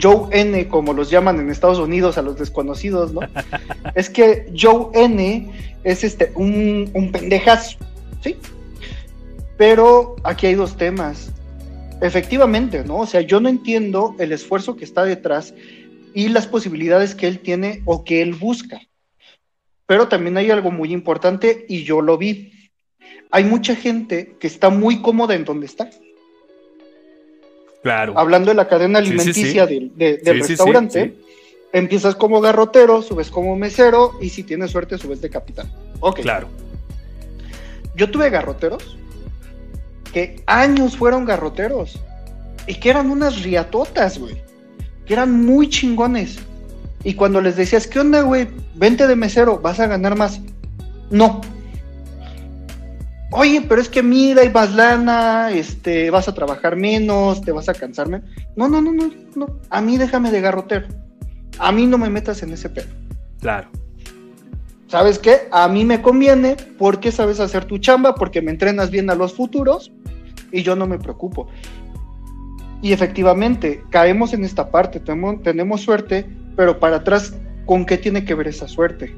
Joe N, como los llaman en Estados Unidos a los desconocidos, ¿no? es que Joe N es este, un, un pendejazo, ¿sí? Pero aquí hay dos temas. Efectivamente, ¿no? O sea, yo no entiendo el esfuerzo que está detrás y las posibilidades que él tiene o que él busca. Pero también hay algo muy importante y yo lo vi. Hay mucha gente que está muy cómoda en donde está.
Claro.
Hablando de la cadena
Sí, sí,
alimenticia
sí.
del, de- del restaurante, empiezas como garrotero, subes como mesero y si tienes suerte subes de capitán. Ok.
Claro.
Yo tuve garroteros que años fueron garroteros y que eran unas riatotas, güey. Que eran muy chingones. Y cuando les decías, ¿qué onda, güey? Vente de mesero, vas a ganar más. No. Oye, pero es que mira, hay más lana, este, vas a trabajar menos, te vas a cansar menos. No, no, no, no, no. A mí déjame de garrotero. A mí no me metas en ese pedo.
Claro.
¿Sabes qué? A mí me conviene porque sabes hacer tu chamba, porque me entrenas bien a los futuros y yo no me preocupo. Y efectivamente, caemos en esta parte, tenemos, tenemos suerte, pero para atrás, ¿con qué tiene que ver esa suerte?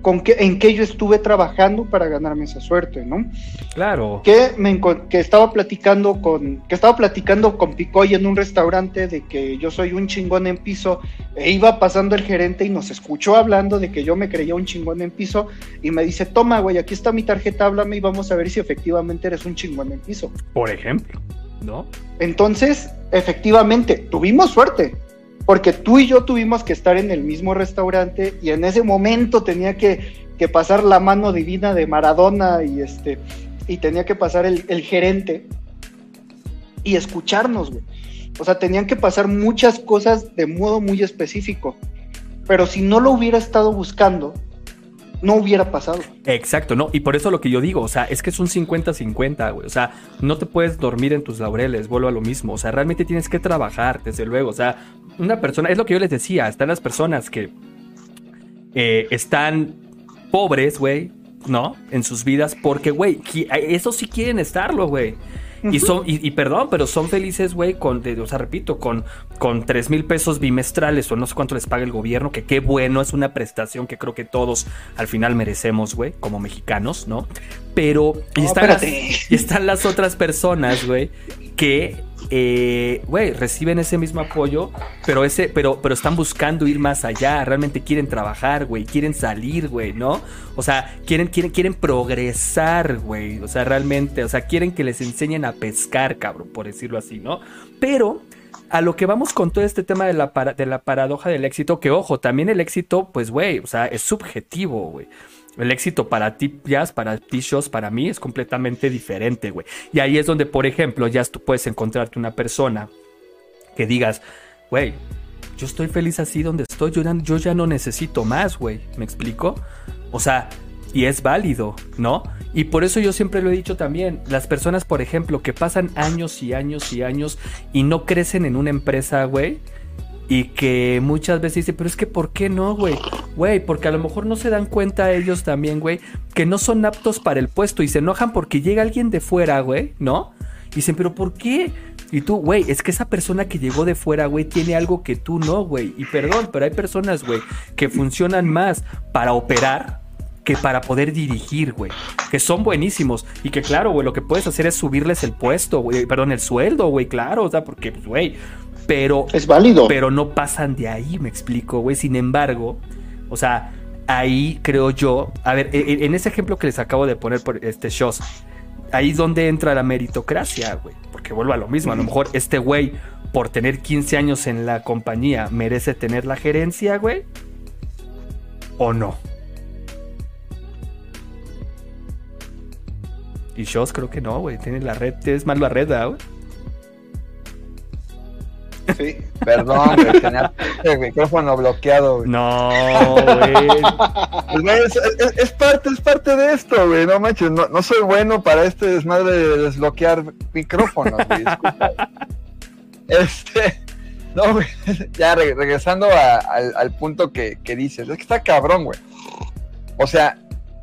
¿Con qué, ¿En qué yo estuve trabajando para ganarme esa suerte, no?
Claro.
que me que estaba platicando con que estaba platicando con Picoy en un restaurante de que yo soy un chingón en piso e iba pasando el gerente y nos escuchó hablando de que yo me creía un chingón en piso y me dice toma güey aquí está mi tarjeta háblame y vamos a ver si efectivamente eres un chingón en piso
Por ejemplo. ¿No?
entonces efectivamente tuvimos suerte porque tú y yo tuvimos que estar en el mismo restaurante y en ese momento tenía que, que pasar la mano divina de Maradona y este y tenía que pasar el, gerente y escucharnos, güey. O sea, tenían que pasar muchas cosas de modo muy específico. Pero si no lo hubiera estado buscando, no hubiera pasado.
Exacto, no, y por eso lo que yo digo, o sea, es que es un 50-50, güey, o sea, no te puedes dormir en tus laureles, vuelvo a lo mismo, o sea, realmente tienes que trabajar, desde luego, o sea, una persona, es lo que yo les decía, están las personas que eh, están pobres, güey, ¿no? En sus vidas, porque, güey, eso sí quieren estarlo, güey. Y son, y, y perdón, pero son felices, güey, con, de- o sea, repito, con, con 3 mil pesos bimestrales o no sé cuánto les paga el gobierno, que qué bueno, es una prestación que creo que todos al final merecemos, güey, como mexicanos, ¿no? Pero, y,
No,
están, las, y están las otras personas, güey, que, eh, güey, reciben ese mismo apoyo, pero, ese, pero, pero están buscando ir más allá, realmente quieren trabajar, güey, quieren salir, güey, ¿no? O sea, quieren, quieren, quieren progresar, güey, o sea, realmente, o sea, quieren que les enseñen a pescar, cabrón, por decirlo así, ¿no? Pero a lo que vamos con todo este tema de la, de la paradoja del éxito, que ojo, también el éxito, pues, güey, o sea, es subjetivo, güey. El éxito para ti, Jazz, para ti, Shows, para mí es completamente diferente, güey. Y ahí es donde, por ejemplo, Jazz, tú puedes encontrarte una persona que digas, güey, yo estoy feliz así donde estoy, yo yo ya no necesito más, güey. ¿Me explico? O sea, y es válido, ¿no? Y por eso yo siempre lo he dicho también, las personas, por ejemplo, que pasan años y años y años y no crecen en una empresa, güey, y que muchas veces dicen, pero es que ¿por qué no, güey? Güey, porque a lo mejor no se dan cuenta ellos también, güey, que no son aptos para el puesto y se enojan porque llega alguien de fuera, güey, ¿no? Y dicen, pero ¿por qué? Y tú, güey, es que esa persona que llegó de fuera, güey, tiene algo que tú no, güey. Y perdón, pero hay personas, güey, que funcionan más para operar que para poder dirigir, güey. Que son buenísimos. Y que claro, güey, lo que puedes hacer es subirles el puesto, güey. Perdón, el sueldo, güey, claro. O sea, porque, pues, güey. Pero.
Es válido.
Pero no pasan de ahí, me explico, güey. Sin embargo, o sea, ahí creo yo. A ver, e- e- en ese ejemplo que les acabo de poner por este shows. Ahí es donde entra la meritocracia, güey. Porque vuelvo a lo mismo. A lo mejor este güey, por tener 15 años en la compañía, merece tener la gerencia, güey. ¿O no? Y Shows creo que no, güey. Tiene la red, es más la red, ¿verdad, güey.
Sí.
Perdón, güey, tenía el micrófono bloqueado, güey.
No, güey.
Pues, güey, es, es- es parte, es parte de esto, güey. No manches, no, no soy bueno para este desmadre de desbloquear micrófonos, güey. disculpa. Este, no, güey. Ya re- regresando a- al, al punto que, que dices, es que está cabrón, güey. O sea,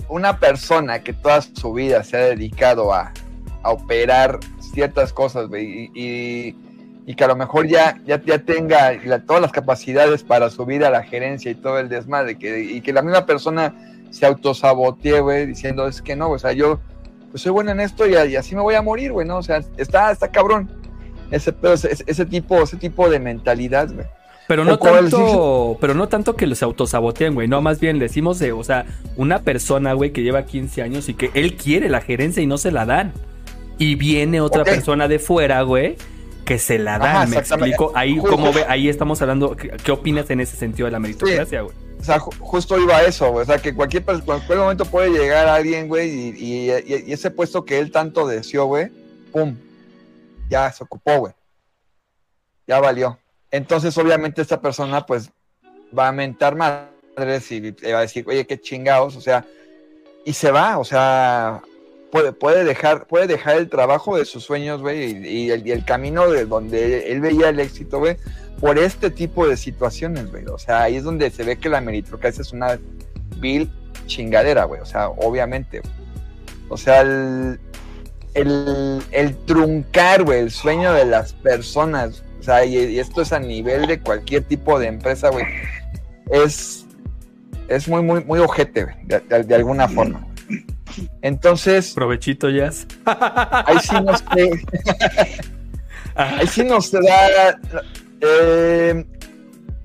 una persona que toda su vida se ha dedicado a, a operar ciertas cosas, güey, y, y- y que a lo mejor ya, ya, ya tenga la- todas las capacidades para subir a la gerencia y todo el desmadre, que, y que la misma persona se autosabotee, güey, diciendo, es que no, o sea, yo pues soy bueno en esto y, y así me voy a morir, güey, ¿no? O sea, está, está cabrón. Ese, pedo, ese, ese tipo, ese tipo de mentalidad, güey.
Pero no tanto, pero no tanto que los autosaboteen, güey. No, más bien le decimos de, o sea, una persona, güey, que lleva 15 años y que él quiere la gerencia y no se la dan. Y viene otra persona de fuera, güey, que se la dan,
Ajá,
me explico. Ahí, como ve, ahí estamos hablando, ¿qué, qué opinas en ese sentido de la meritocracia, güey?
O sea, ju- justo iba a eso, güey. O sea, que cualquier, cualquier momento puede llegar alguien, güey, y, y- y- y ese puesto que él tanto deseó, güey, pum, ya se ocupó, güey. Ya valió. Entonces, obviamente, esta persona, pues, va a mentar madres y le va a decir, oye, qué chingados, o sea, y se va, o sea, puede, puede, dejar, puede dejar el trabajo de sus sueños, güey, y, el, camino de donde él veía el éxito, güey, por este tipo de situaciones, güey. O sea, ahí es donde se ve que la meritocracia es una vil chingadera, güey. O sea, obviamente. O sea, el, el, truncar, güey, el sueño de las personas. O sea, y, esto es a nivel de cualquier tipo de empresa, güey. Es, es muy, muy, muy ojete, de alguna forma. Entonces,
Provechito, Jazz.
ahí sí nos ahí sí nos da eh,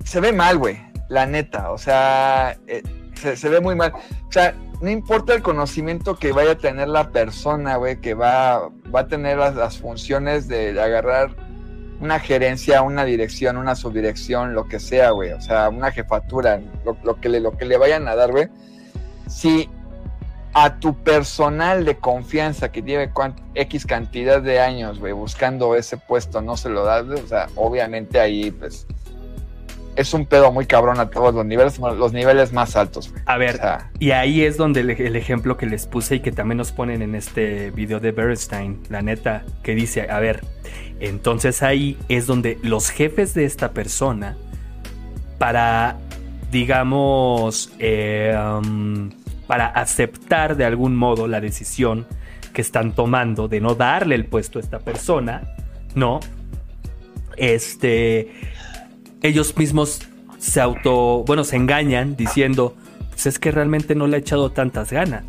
se ve mal güey la neta o sea eh, se, se ve muy mal o sea no importa el conocimiento que vaya a tener la persona güey que va va a tener las, las funciones de, de agarrar una gerencia una dirección una subdirección lo que sea güey o sea una jefatura lo, lo que le lo que le vayan a dar güey si a tu personal de confianza que lleve X cantidad de años, güey, buscando ese puesto, no se lo das, o sea, obviamente ahí, pues, es un pedo muy cabrón a todos los niveles, los niveles más altos.
A
O
ver,
sea,
y ahí es donde el, el ejemplo que les puse y que también nos ponen en este video de Bernstein, la neta, que dice, a ver, entonces ahí es donde los jefes de esta persona, para, digamos, eh, um, para aceptar de algún modo la decisión que están tomando de no darle el puesto a esta persona, ¿no? Este, ellos mismos se auto, bueno, se engañan diciendo, pues es que realmente no le ha echado tantas ganas.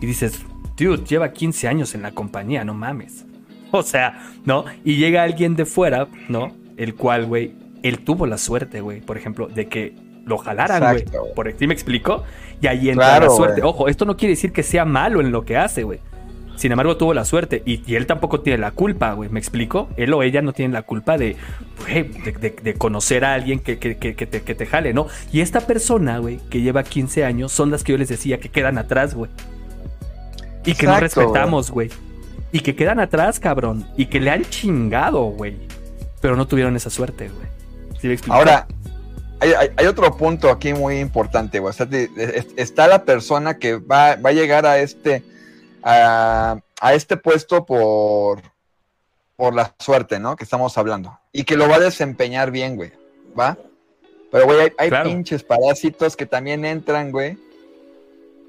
Y dices, dude, lleva 15 años en la compañía, no mames. O sea, ¿no? Y llega alguien de fuera, ¿no? El cual, güey, él tuvo la suerte, güey, por ejemplo, de que lo jalaran, güey. Por ¿sí me explico? Y ahí entra
Claro,
la suerte. Ojo, esto no quiere decir que sea malo en lo que hace, güey. Sin embargo, tuvo la suerte. Y, y él tampoco tiene la culpa, güey. ¿Me explico? Él o ella no tienen la culpa de, de, de- de conocer a alguien que, que- que- te, que te jale, ¿no? Y esta persona, güey, que lleva 15 años, son las que yo les decía que quedan atrás, güey. Y que no respetamos, güey. Y que quedan atrás, cabrón. Y que le han chingado, güey. Pero no tuvieron esa suerte, güey. ¿Sí me explico?
ahora, hay, hay- hay otro punto aquí muy importante, güey. O sea, está la persona que va, va a llegar a este, a, a este puesto por, por la suerte, ¿no? Que estamos hablando. Y que lo va a desempeñar bien, güey. ¿Va? Pero, güey, hay, hay
Claro.
pinches parásitos que también entran, güey.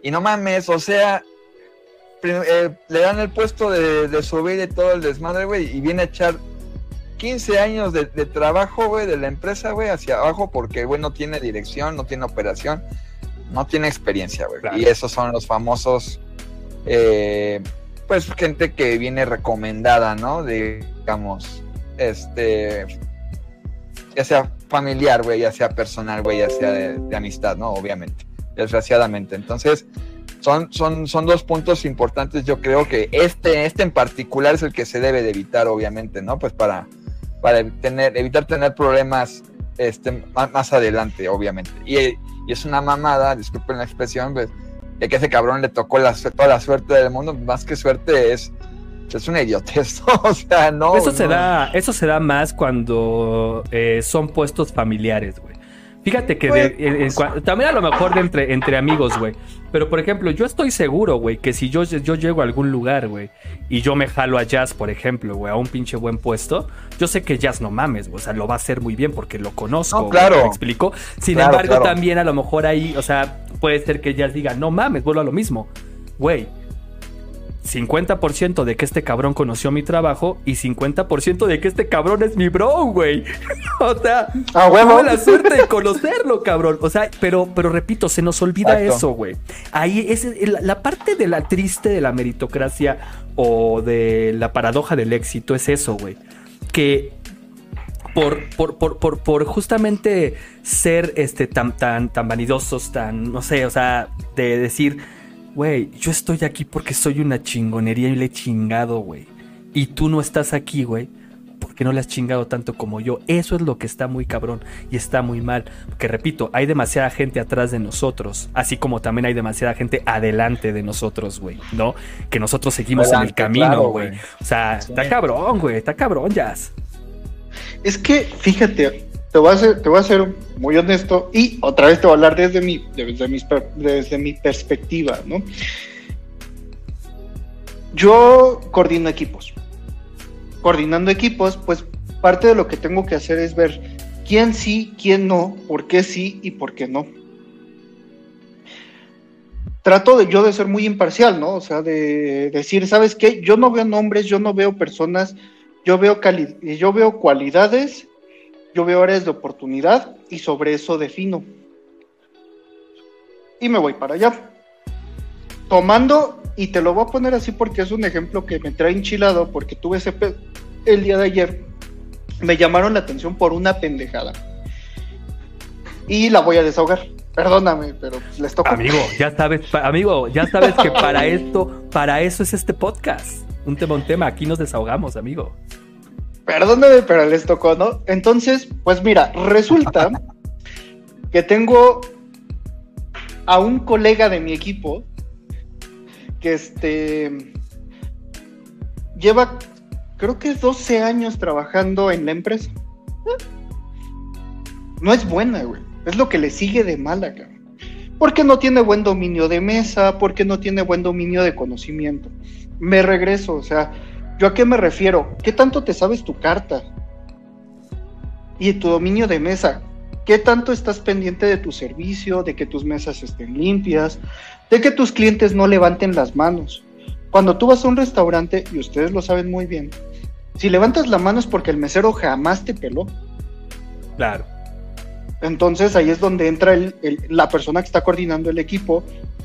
Y no mames, o sea, eh, le dan el puesto de, de subir y todo el desmadre, güey, y viene a echar 15 años de, de trabajo, güey, de la empresa, güey, hacia abajo, porque, güey, no tiene dirección, no tiene operación. no tiene experiencia, güey.
Claro.
Y esos son los famosos, eh, pues gente que viene recomendada, ¿no? De, digamos, este, ya sea familiar, güey, ya sea personal, güey, ya sea de, de amistad, ¿no? Obviamente, desgraciadamente. Entonces, son, son, son dos puntos importantes. Yo creo que este, este en particular es el que se debe de evitar, obviamente, ¿no? Pues para, para tener, evitar tener problemas este, más, más adelante, obviamente. Y, y es una mamada, disculpen la expresión, pues, de que ese cabrón le tocó la, toda la suerte del mundo, más que suerte es, es una idiotez, o sea, no.
eso, se da, eso se da más cuando eh, son puestos familiares, güey. Fíjate que de- en- en también a lo mejor de entre, entre amigos, güey. Pero por ejemplo, yo estoy seguro, güey, que si yo, yo llego a algún lugar, güey, y yo me jalo a Jazz, por ejemplo, güey, a un pinche buen puesto, yo sé que Jazz no mames, güey. O sea, lo va a hacer muy bien porque lo conozco.
No, claro.
¿Me explico? Sin
Claro,
embargo,
claro.
también a lo mejor ahí, o sea, puede ser que Jazz diga, no mames, vuelvo a lo mismo. Güey, 50% de que este cabrón conoció mi trabajo y 50% de que este cabrón es mi bro, güey. o sea, tuve la suerte de conocerlo, cabrón. O sea, pero, pero repito, se nos olvida eso, güey. Ahí es el- la parte de la triste de la meritocracia o de la paradoja del éxito es eso, güey. Que por, por, por, por, por justamente ser este, tan, tan, tan vanidosos, tan, no sé, o sea, de decir, güey, yo estoy aquí porque soy una chingonería y le he chingado, güey. Y tú no estás aquí, güey. porque no le has chingado tanto como yo? Eso es lo que está muy cabrón y está muy mal. Porque repito, hay demasiada gente atrás de nosotros, así como también hay demasiada gente adelante de nosotros, güey, ¿no? Que nosotros seguimos en el camino, güey. O sea,
Sí.
está cabrón, güey, está cabrón, Jazz.
Es que, fíjate, te voy, a ser, te voy a ser muy honesto y otra vez te voy a hablar desde mi, desde mis desde mi perspectiva, ¿no? Yo coordino equipos. Coordinando equipos, pues parte de lo que tengo que hacer es ver quién sí, quién no, por qué sí y por qué no. Trato de yo de ser muy imparcial, ¿no? O sea, de decir, ¿sabes qué? Yo no veo nombres, yo no veo personas, yo veo, cali yo veo cualidades, yo veo áreas de oportunidad y sobre eso defino. Y me voy para allá. Tomando, y te lo voy a poner así porque es un ejemplo que me trae enchilado, porque tuve ese el día de ayer, me llamaron la atención por una pendejada. Y la voy a desahogar. Perdóname, pero les toca.
Amigo, ya sabes, amigo, ya sabes que para esto, para eso es este podcast. Un tema, un tema, aquí nos desahogamos, amigo.
Perdóname, pero les tocó, ¿no? Entonces, pues mira, resulta que tengo a un colega de mi equipo que este lleva, creo que 12 años trabajando en la empresa. No es buena, güey. Es lo que le sigue de mala, cabrón. Porque no tiene buen dominio de mesa, porque no tiene buen dominio de conocimiento. Me regreso, o sea, ¿Yo a qué me refiero? ¿Qué tanto te sabes tu carta? Y tu dominio de mesa. ¿Qué tanto estás pendiente de tu servicio, de que tus mesas estén limpias, de que tus clientes no levanten las manos? Cuando tú vas a un restaurante, y ustedes lo saben muy bien, si levantas la mano es porque el mesero jamás te peló.
Claro.
Entonces ahí es donde entra el- el- la persona que está coordinando el equipo,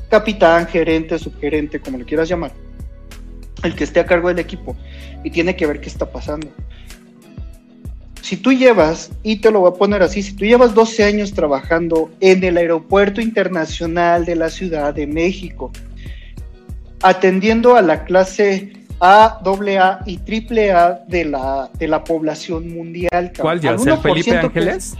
capitán, gerente, subgerente, como lo quieras llamar, el que esté a cargo del equipo y tiene que ver qué está pasando. Si tú llevas, y te lo voy a poner así, si tú llevas 12 años trabajando en el Aeropuerto Internacional de la Ciudad de México, atendiendo a la clase A, AA y AAA de la, de la población mundial.
¿Cuál ya? ¿El Felipe
1% que-
Ángeles?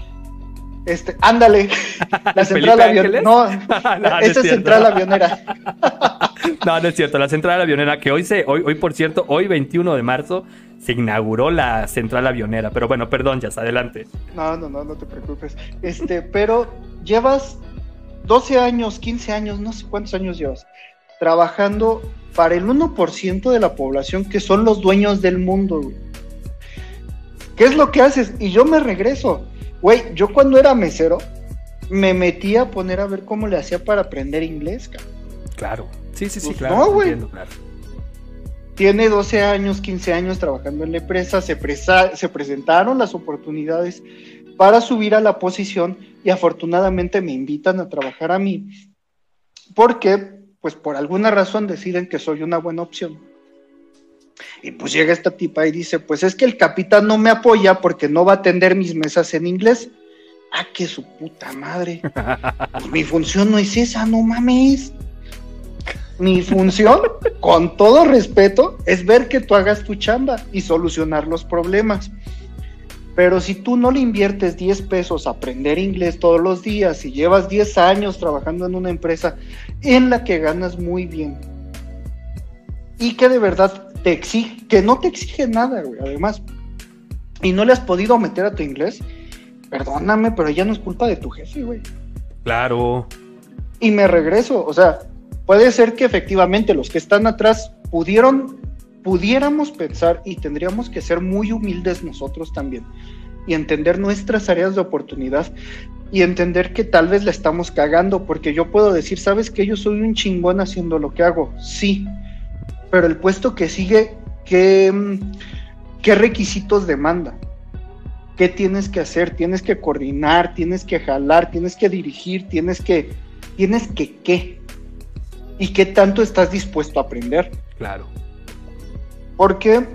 Este, ándale, la
¿El
central avionera. No,
No, no es
esa es central avionera.
No, no es cierto. La central avionera, que hoy se, hoy, hoy por cierto, hoy 21 de marzo, se inauguró la central avionera. Pero bueno, perdón, ya adelante.
No, no, no, no te preocupes. Este, pero llevas 12 años, 15 años, no sé cuántos años llevas, trabajando para el 1% de la población que son los dueños del mundo, güey. ¿Qué es lo que haces? Y yo me regreso. Güey, yo cuando era mesero, me metí a poner a ver cómo le hacía para aprender inglés, cabrón.
Claro. Sí, sí, sí,
Pues
claro.
no, güey.
entiendo, claro.
tiene 12 años, 15 años trabajando en la empresa, se, presa- se presentaron las oportunidades para subir a la posición y afortunadamente me invitan a trabajar a mí porque, pues por alguna razón deciden que soy una buena opción. Y pues llega esta tipa y dice, pues es que el capitán no me apoya porque no va a atender mis mesas en inglés. Ah, que su puta madre. Pues mi función no es esa, no mames. Mi función, con todo respeto, es ver que tú hagas tu chamba y solucionar los problemas. Pero si tú no le inviertes 10 pesos a aprender inglés todos los días y llevas 10 años trabajando en una empresa en la que ganas muy bien y que de verdad te exige, que no te exige nada, güey, además, y no le has podido meter a tu inglés, perdóname, pero ya no es culpa de tu jefe, güey.
Claro.
Y me regreso, o sea, puede ser que efectivamente los que están atrás pudieron, pudiéramos pensar y tendríamos que ser muy humildes nosotros también y entender nuestras áreas de oportunidad y entender que tal vez la estamos cagando, porque yo puedo decir, ¿sabes que Yo soy un chingón haciendo lo que hago, sí, pero el puesto que sigue, ¿qué, mm, qué requisitos demanda? ¿Qué tienes que hacer? Tienes que coordinar, tienes que jalar, tienes que dirigir, tienes que, tienes que qué. ¿Y qué tanto estás dispuesto a aprender?
Claro.
Porque,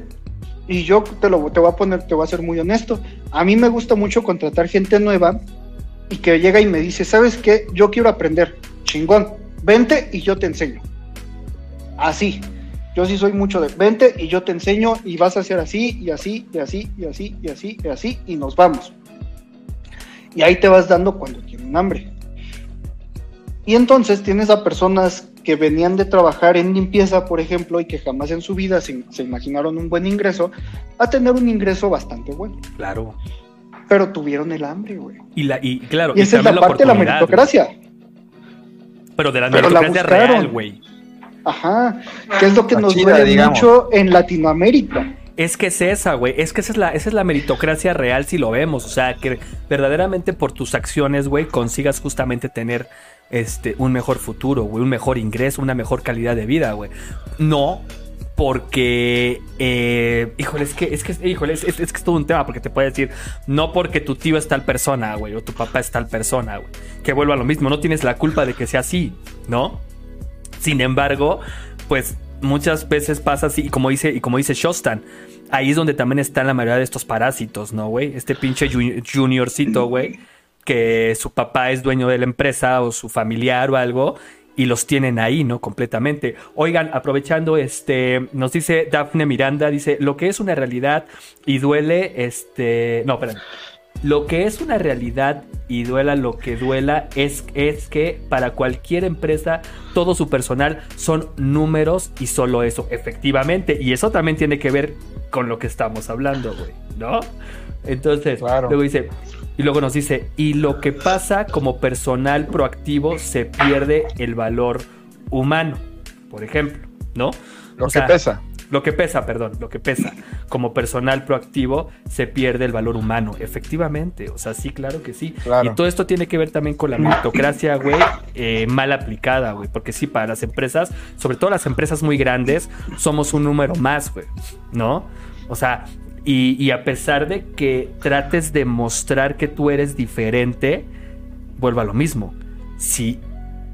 y yo te lo te voy a poner, te voy a ser muy honesto, a mí me gusta mucho contratar gente nueva y que llega y me dice, ¿sabes qué? Yo quiero aprender. Chingón, vente y yo te enseño. Así. Yo sí soy mucho de vente y yo te enseño y vas a hacer así y así y así y así y así y así y nos vamos. Y ahí te vas dando cuando tienen hambre. Y entonces tienes a personas que venían de trabajar en limpieza, por ejemplo, y que jamás en su vida se, se imaginaron un buen ingreso, a tener un ingreso bastante bueno.
Claro.
Pero tuvieron el hambre, güey.
Y, la, y claro,
Y esa es la parte de la meritocracia.
Pero de la
Pero la
meritocracia
buscaron.
real, güey.
Ajá. Que es lo que
La
nos
chida,
duele
digamos.
mucho en Latinoamérica.
Es que es esa, güey. Es que esa es, la, esa es la meritocracia real si lo vemos. O sea, que verdaderamente por tus acciones, güey, consigas justamente tener este, un mejor futuro, güey, un mejor ingreso, una mejor calidad de vida, güey. No porque, eh, híjole, es que, es que, híjole, es, es- es que es todo un tema porque te puede decir, no porque tu tío es tal persona, güey, o tu papá es tal persona, güey. Que vuelva a lo mismo, no tienes la culpa de que sea así, ¿no? Sin embargo, pues muchas veces pasa así, y como dice, y como dice Shostan, ahí es donde también están la mayoría de estos parásitos, ¿no, güey? Este pinche ju- juniorcito, güey, que su papá es dueño de la empresa o su familiar o algo. Y los tienen ahí, ¿no? Completamente. Oigan, aprovechando, este, nos dice Dafne Miranda, dice, lo que es una realidad y duele, este, no, espérame. Lo que es una realidad y duela lo que duela es, es que para cualquier empresa todo su personal son números y solo eso, efectivamente. Y eso también tiene que ver con lo que estamos hablando, güey, ¿no? Entonces,
Claro.
luego dice, y luego nos dice, y lo que pasa como personal proactivo se pierde el valor humano, por ejemplo, ¿no?
Lo
O
que
sea,
pesa.
Lo que pesa, perdón, lo que pesa. Como personal proactivo se pierde el valor humano, efectivamente. O sea, sí, claro que sí.
Claro.
Y todo esto tiene que ver también con la meritocracia, güey, eh, mal aplicada, güey. Porque sí, para las empresas, sobre todo las empresas muy grandes, somos un número más, güey, ¿no? O sea, y, y a pesar de que trates de mostrar que tú eres diferente, vuelvo a lo mismo. Si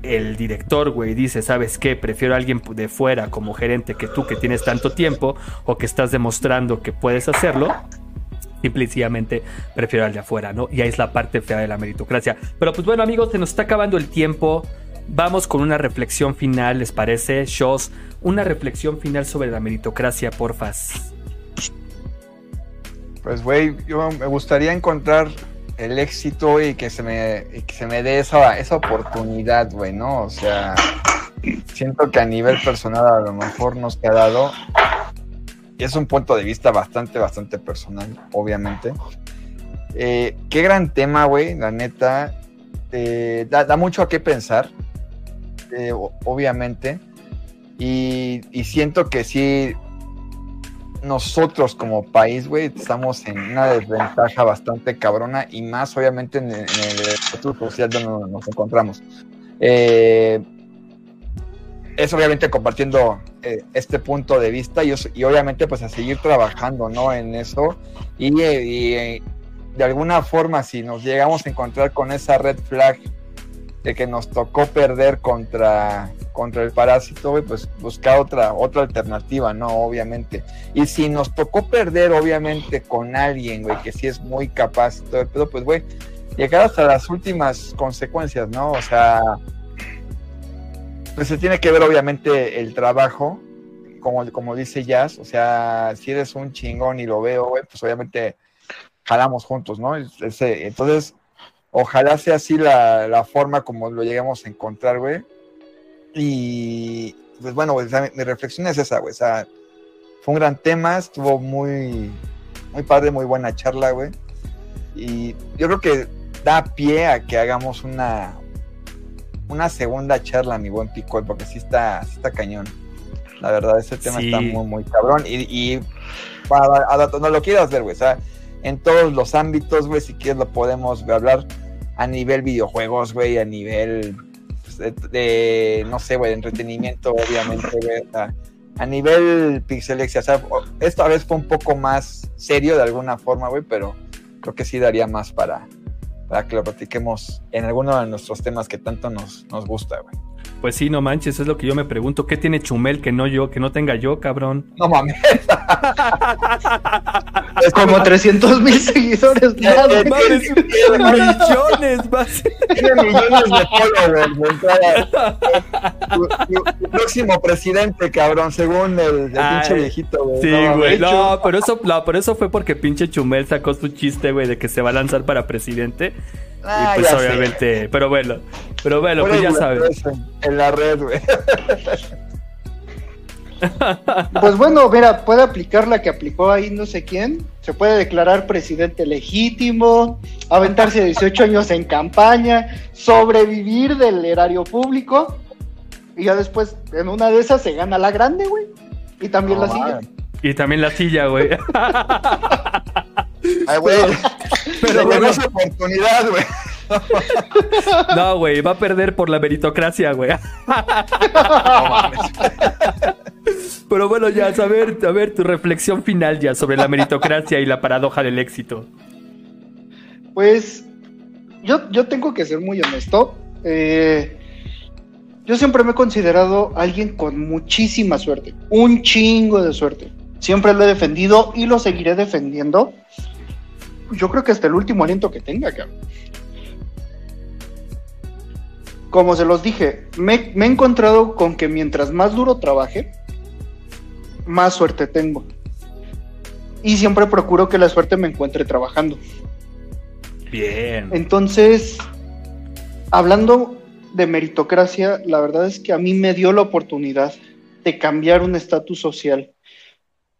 el director, güey, dice, ¿sabes qué? Prefiero a alguien de fuera como gerente que tú que tienes tanto tiempo o que estás demostrando que puedes hacerlo. Simple prefiero al de afuera, ¿no? Y ahí es la parte fea de la meritocracia. Pero pues bueno, amigos, se nos está acabando el tiempo. Vamos con una reflexión final, ¿les parece? Shows, una reflexión final sobre la meritocracia, porfas.
Pues, güey, yo me gustaría encontrar el éxito y que se me, se me dé esa, esa oportunidad, güey, ¿no? O sea, siento que a nivel personal a lo mejor no se ha dado. Es un punto de vista bastante, bastante personal, obviamente. Eh, qué gran tema, güey, la neta. Eh, da, da mucho a qué pensar, eh, obviamente. Y, y siento que sí, nosotros como país, güey, estamos en una desventaja bastante cabrona y más obviamente en, el estatus social donde nos encontramos. Eh, es obviamente compartiendo eh, este punto de vista y, obviamente pues a seguir trabajando, ¿no? En eso y, eh, eh, de alguna forma si nos llegamos a encontrar con esa red flag que nos tocó perder contra, contra el parásito, pues buscar otra, otra alternativa, ¿no? Obviamente. Y si nos tocó perder, obviamente, con alguien, güey, que sí es muy capaz y todo el pedo, pues, güey, llegar hasta las últimas consecuencias, ¿no? O sea, pues se tiene que ver, obviamente, el trabajo, como, como dice Jazz, o sea, si eres un chingón y lo veo, güey, pues obviamente jalamos juntos, ¿no? Entonces, ojalá sea así la, la, forma como lo lleguemos a encontrar, güey. Y pues bueno, güey, o sea, mi, reflexión es esa, güey. O sea, fue un gran tema, estuvo muy, muy padre, muy buena charla, güey. Y yo creo que da pie a que hagamos una, una segunda charla, mi buen Pico, porque sí está, sí está cañón. La verdad, ese tema sí. está muy, muy cabrón. Y, y para, a, no lo quieras ver, güey. O sea, en todos los ámbitos, güey, si quieres lo podemos hablar a nivel videojuegos, güey, a nivel pues, de, no sé, güey, entretenimiento, obviamente, güey, a, a, nivel pixelexia, o sea, esta vez fue un poco más serio de alguna forma, güey, pero creo que sí daría más para, para que lo platiquemos en alguno de nuestros temas que tanto nos, nos gusta, güey.
Pues sí, no manches, es lo que yo me pregunto. ¿Qué tiene Chumel que no yo, que no tenga yo, cabrón?
No mames.
es como 300 mil seguidores.
Madre, mames, millones, vas.
Tiene millones de followers. Tu, tu, tu, próximo presidente, cabrón, según el, el
Ay,
pinche viejito, güey.
Sí,
No,
güey. No, pero eso, no, pero eso fue porque pinche Chumel sacó su chiste, güey, de que se va a lanzar para presidente.
Ah,
y pues
sé.
obviamente, pero bueno, pero bueno, pues ya sabes.
En, la red, güey.
Pues bueno, mira, puede aplicar la que aplicó ahí no sé quién. Se puede declarar presidente legítimo, aventarse 18 años en campaña, sobrevivir del erario público. Y ya después, en una de esas, se gana la grande, güey. Y también la silla.
Y también la silla, güey.
Ay, güey.
Pero bueno.
esa oportunidad, güey.
No, güey, va a perder por la meritocracia, güey.
No mames.
Pero bueno, ya, a ver, a ver tu reflexión final ya sobre la meritocracia y la paradoja del éxito.
Pues yo, yo tengo que ser muy honesto. Eh, yo siempre me he considerado alguien con muchísima suerte, un chingo de suerte. Siempre lo he defendido y lo seguiré defendiendo. Yo creo que hasta el último aliento que tenga, cabrón. Como se los dije, me, me he encontrado con que mientras más duro trabaje, más suerte tengo. Y siempre procuro que la suerte me encuentre trabajando.
Bien.
Entonces, hablando de meritocracia, la verdad es que a mí me dio la oportunidad de cambiar un estatus social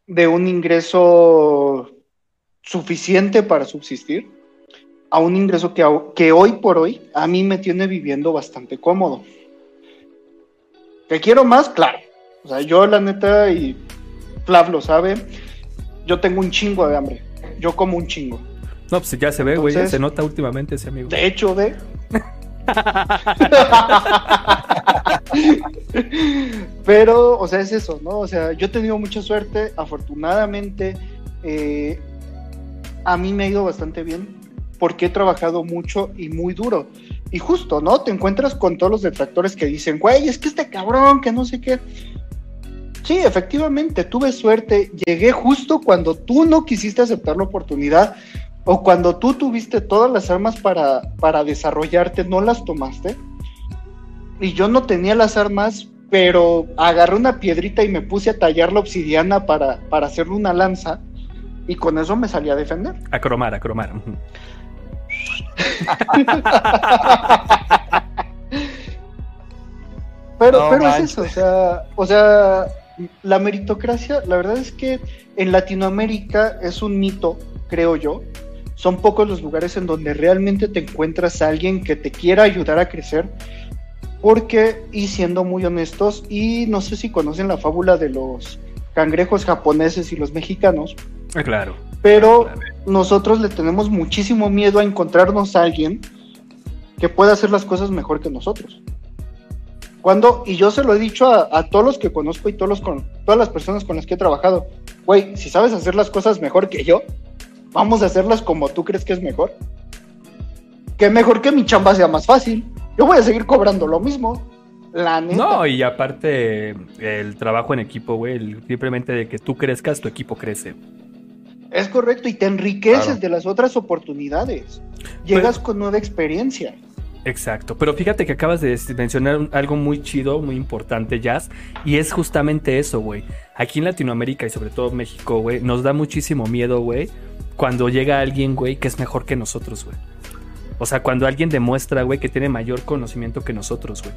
de un ingreso suficiente para subsistir a un ingreso que, que hoy por hoy a mí me tiene viviendo bastante cómodo. ¿Que quiero más? Claro. O sea, yo la neta, y Flav lo sabe, yo tengo un chingo de hambre. Yo como un chingo.
No, pues ya se ve, güey. se nota últimamente ese amigo.
De hecho, de. Pero, o sea, es eso, ¿no? O sea, yo he tenido mucha suerte, afortunadamente, eh, a mí me ha ido bastante bien porque he trabajado mucho y muy duro. Y justo, ¿no? Te encuentras con todos los detractores que dicen, güey, es que este cabrón, que no sé qué. Sí, efectivamente, tuve suerte, llegué justo cuando tú no quisiste aceptar la oportunidad o cuando tú tuviste todas las armas para, para desarrollarte, no las tomaste. Y yo no tenía las armas, pero agarré una piedrita y me puse a tallar la obsidiana para, para hacerle una lanza. Y con eso me salí a defender.
A cromar, a cromar.
Pero,
No
pero es eso, o sea, o sea, la meritocracia, la verdad es que en Latinoamérica es un mito, creo yo. Son pocos los lugares en donde realmente te encuentras a alguien que te quiera ayudar a crecer. Porque, y siendo muy honestos, y no sé si conocen la fábula de los cangrejos japoneses y los mexicanos,
claro.
pero
Claro.
nosotros le tenemos muchísimo miedo a encontrarnos a alguien que pueda hacer las cosas mejor que nosotros. Cuando, y yo se lo he dicho a, a todos los que conozco y todos los con, todas las personas con las que he trabajado, güey, si sabes hacer las cosas mejor que yo, vamos a hacerlas como tú crees que es mejor. Que mejor que mi chamba sea más fácil. yo voy a seguir cobrando lo mismo. La neta.
No, y aparte el trabajo en equipo, güey, simplemente de que tú crezcas, tu equipo crece.
Es correcto, y te enriqueces
Claro.
de las otras oportunidades. Llegas con nueva experiencia.
Exacto, pero fíjate que acabas de des- mencionar un- algo muy chido, muy importante, Jazz, y es justamente eso, güey. Aquí en Latinoamérica y sobre todo México, güey, nos da muchísimo miedo, güey, cuando llega alguien, güey, que es mejor que nosotros, güey. O sea, cuando alguien demuestra, güey, que tiene mayor conocimiento que nosotros, güey.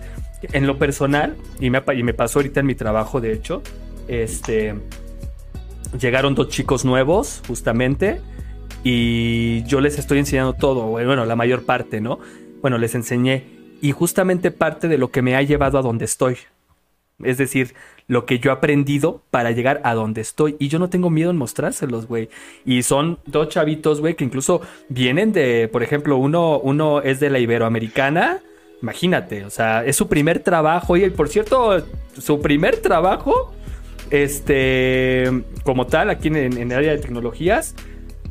En lo personal, y me, y me pasó ahorita en mi trabajo, de hecho, este... Llegaron dos chicos nuevos, justamente, y yo les estoy enseñando todo, bueno, la mayor parte, ¿no? Bueno, les enseñé, y justamente parte de lo que me ha llevado a donde estoy. Es decir, lo que yo he aprendido para llegar a donde estoy. Y yo no tengo miedo en mostrárselos, güey. Y son dos chavitos, güey, que incluso vienen de, por ejemplo, uno, uno es de la Iberoamericana. Imagínate, o sea, es su primer trabajo. Y por cierto, su primer trabajo, este, como tal, aquí en, en el área de tecnologías,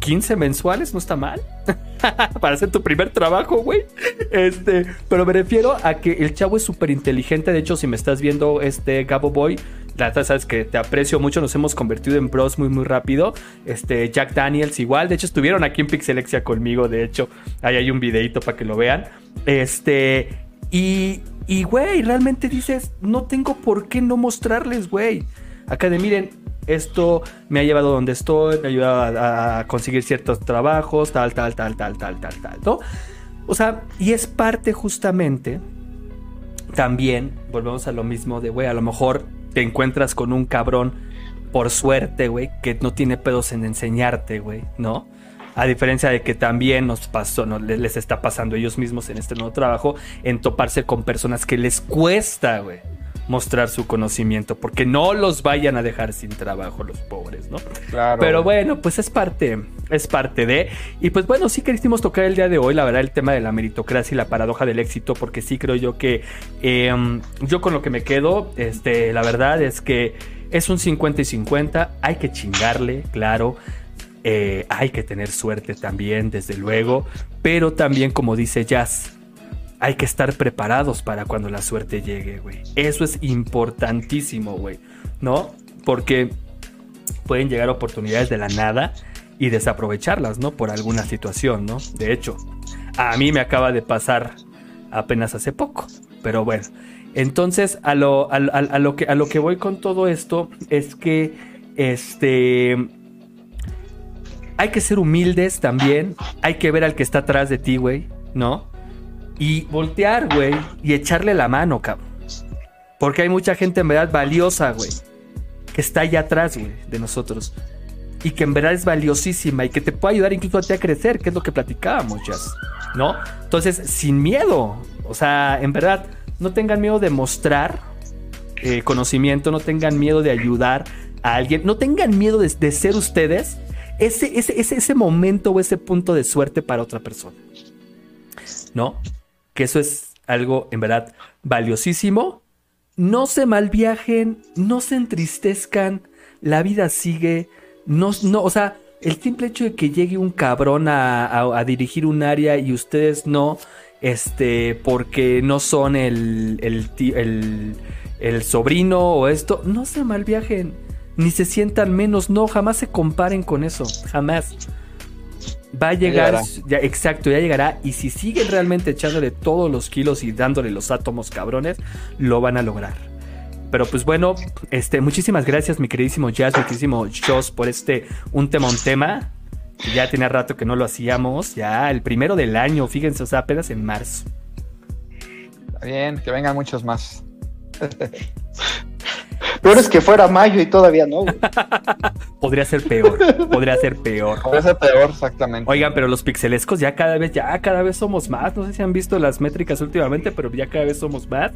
15 mensuales, no está mal. para hacer tu primer trabajo, güey. Este, pero me refiero a que el chavo es súper inteligente. De hecho, si me estás viendo, este Gabo Boy, la verdad sabes que te aprecio mucho. Nos hemos convertido en bros muy, muy rápido. Este, Jack Daniels igual. De hecho, estuvieron aquí en Pixelexia conmigo. De hecho, ahí hay un videito para que lo vean. Este, y, y, güey, realmente dices, no tengo por qué no mostrarles, güey. Acá de miren, esto me ha llevado donde estoy, me ha ayudado a, conseguir ciertos trabajos, tal, tal, tal, tal, tal, tal, tal, ¿no? O sea, y es parte justamente, también, volvemos a lo mismo de, güey, a lo mejor te encuentras con un cabrón, por suerte, güey, que no tiene pedos en enseñarte, güey, ¿no? A diferencia de que también nos pasó, no, les, les está pasando ellos mismos en este nuevo trabajo, en toparse con personas que les cuesta, güey, mostrar su conocimiento, porque no los vayan a dejar sin trabajo los pobres, ¿no?
Claro.
Pero bueno, pues es parte, es parte de. Y pues bueno, sí quisimos tocar el día de hoy, la verdad, el tema de la meritocracia y la paradoja del éxito, porque sí creo yo que eh, yo con lo que me quedo, este, la verdad es que es un 50 y 50, hay que chingarle, claro. eh, hay que tener suerte también, desde luego. Pero también, como dice Jazz, hay que estar preparados para cuando la suerte llegue, güey. Eso es importantísimo, güey. ¿No? Porque pueden llegar oportunidades de la nada y desaprovecharlas, ¿no? Por alguna situación, ¿no? De hecho, a mí me acaba de pasar apenas hace poco. Pero bueno. Entonces, a lo, que, a lo que voy con todo esto es que, este... Hay que ser humildes también. Hay que ver al que está atrás de ti, güey. ¿No? Y voltear, güey. Y echarle la mano, cabrón. Porque hay mucha gente en verdad valiosa, güey. Que está allá atrás, güey, de nosotros. Y que en verdad es valiosísima y que te puede ayudar incluso a ti a crecer, que es lo que platicábamos, Jazz. ¿No? Entonces, sin miedo. O sea, en verdad, no tengan miedo de mostrar eh, conocimiento, no tengan miedo de ayudar a alguien, no tengan miedo de, de ser ustedes ese, ese, ese, ese momento o ese punto de suerte para otra persona. ¿No? Que eso es algo en verdad valiosísimo. No se malviajen, no se entristezcan, la vida sigue. No, no, o sea, el simple hecho de que llegue un cabrón a, a- dirigir un área y ustedes no, este, porque no son el, el, el, el sobrino o esto, no se malviajen, ni se sientan menos, no, jamás se comparen con eso, jamás. Va a llegar, ya, exacto, ya llegará. Y si siguen realmente echándole todos los kilos y dándole los átomos cabrones, lo van a lograr. Pero pues bueno, este, muchísimas gracias, mi queridísimo Jazz, mi queridísimo Joss, por este un tema, un tema. Ya tenía rato que no lo hacíamos, ya el primero del año, fíjense, o sea, apenas en marzo.
Está bien, que vengan muchos más.
Peor es que fuera mayo y todavía no.
Podría ser peor, podría ser peor.
Puede ser peor, exactamente.
Oigan, pero los pixelescos ya cada vez, ya cada vez somos más. No sé si han visto las métricas últimamente, pero ya cada vez somos más.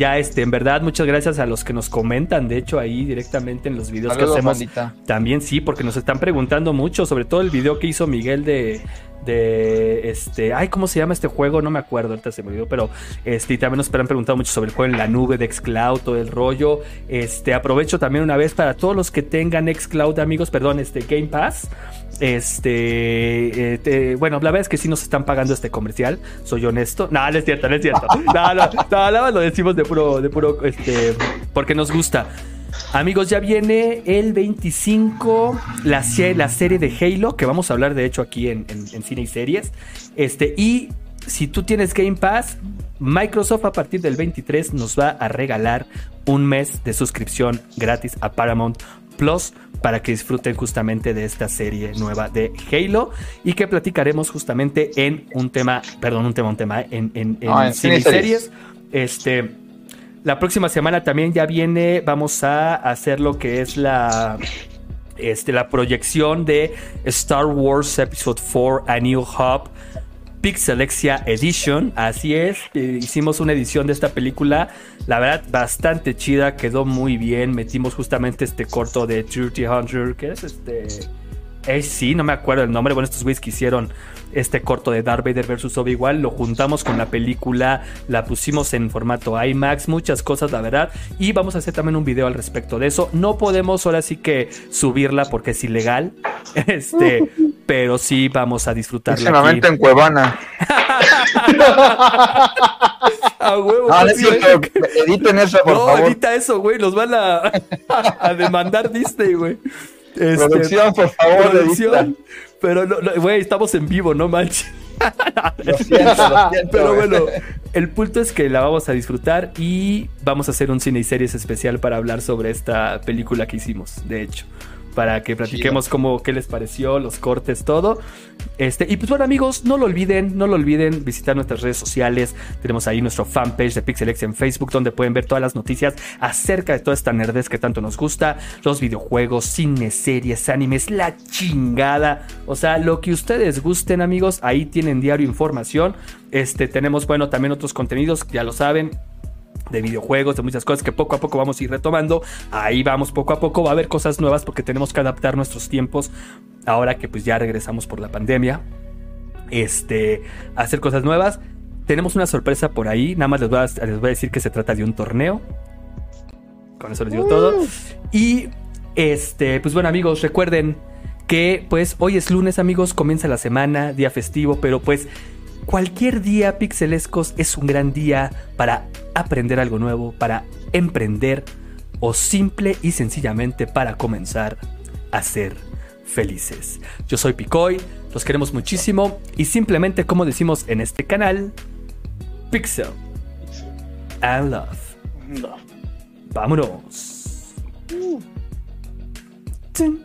Ya, este, en verdad, muchas gracias a los que nos comentan, de hecho, ahí directamente en los videos
Saludos,
que hacemos.
bandita.
También sí, porque nos están preguntando mucho, sobre todo el video que hizo Miguel de, de este, ay, ¿cómo se llama este juego? No me acuerdo, ahorita se me olvidó, pero este, y también nos han preguntado mucho sobre el juego en la nube de Xcloud, todo el rollo. Este, aprovecho también una vez para todos los que tengan Xcloud, amigos, perdón, este Game Pass. Este, eh, bueno, la verdad es que sí nos están pagando este comercial, soy honesto. No, no es cierto, no es cierto. No, no, no, lo decimos de puro, de puro, este, porque nos gusta. Amigos, ya viene el 25 la, la serie de Halo, que vamos a hablar de hecho aquí en, en, cine y series. Este, y si tú tienes Game Pass, Microsoft a partir del 23 nos va a regalar un mes de suscripción gratis a Paramount Plus para que disfruten justamente de esta serie nueva de Halo y que platicaremos justamente en un tema, perdón, un tema, un tema, en, en, en, cine y series. Este, la próxima semana también ya viene, vamos a hacer lo que es la, este, la proyección de Star Wars Episode 4 A New Hope Pixelexia Edition. Así es, eh, hicimos una edición de esta película, la verdad, bastante chida, quedó muy bien. Metimos justamente este corto de Truity Hunter, que es este. Eh, sí, no me acuerdo el nombre. Bueno, estos güeyes que hicieron este corto de Darth Vader versus Obi-Wan, lo juntamos con la película, la pusimos en formato IMAX, muchas cosas, la verdad. Y vamos a hacer también un video al respecto de eso. No podemos ahora sí que subirla porque es ilegal. Este, pero sí vamos a disfrutarla.
Próximamente en Cuevana.
a huevo.
Ah, editen eso, por
no,
favor.
edita eso, güey. Los van a, a demandar Disney, güey.
Este, producción, por favor,
producción. Pero, güey, estamos en vivo, no manches.
lo siento, lo siento,
Pero bueno, el punto es que la vamos a disfrutar y vamos a hacer un cine y series especial para hablar sobre esta película que hicimos, de hecho para que platiquemos cómo qué les pareció, los cortes, todo. Este, y pues bueno, amigos, no lo olviden, no lo olviden visitar nuestras redes sociales. Tenemos ahí nuestro fanpage de PixelX en Facebook, donde pueden ver todas las noticias acerca de toda esta nerdez que tanto nos gusta, los videojuegos, cine, series, animes, la chingada. O sea, lo que ustedes gusten, amigos, ahí tienen diario información. Este, tenemos, bueno, también otros contenidos, ya lo saben, de videojuegos, de muchas cosas que poco a poco vamos a ir retomando. Ahí vamos poco a poco, va a haber cosas nuevas porque tenemos que adaptar nuestros tiempos ahora que pues ya regresamos por la pandemia. Este, hacer cosas nuevas. Tenemos una sorpresa por ahí, nada más les voy a, les voy a decir que se trata de un torneo. Con eso les digo todo. Y este, pues bueno amigos, recuerden que pues hoy es lunes amigos, comienza la semana, día festivo, pero pues Cualquier día pixelescos es un gran día para aprender algo nuevo, para emprender o simple y sencillamente para comenzar a ser felices. Yo soy Picoy, los queremos muchísimo y simplemente como decimos en este canal, Pixel and Love. Vámonos. Dun,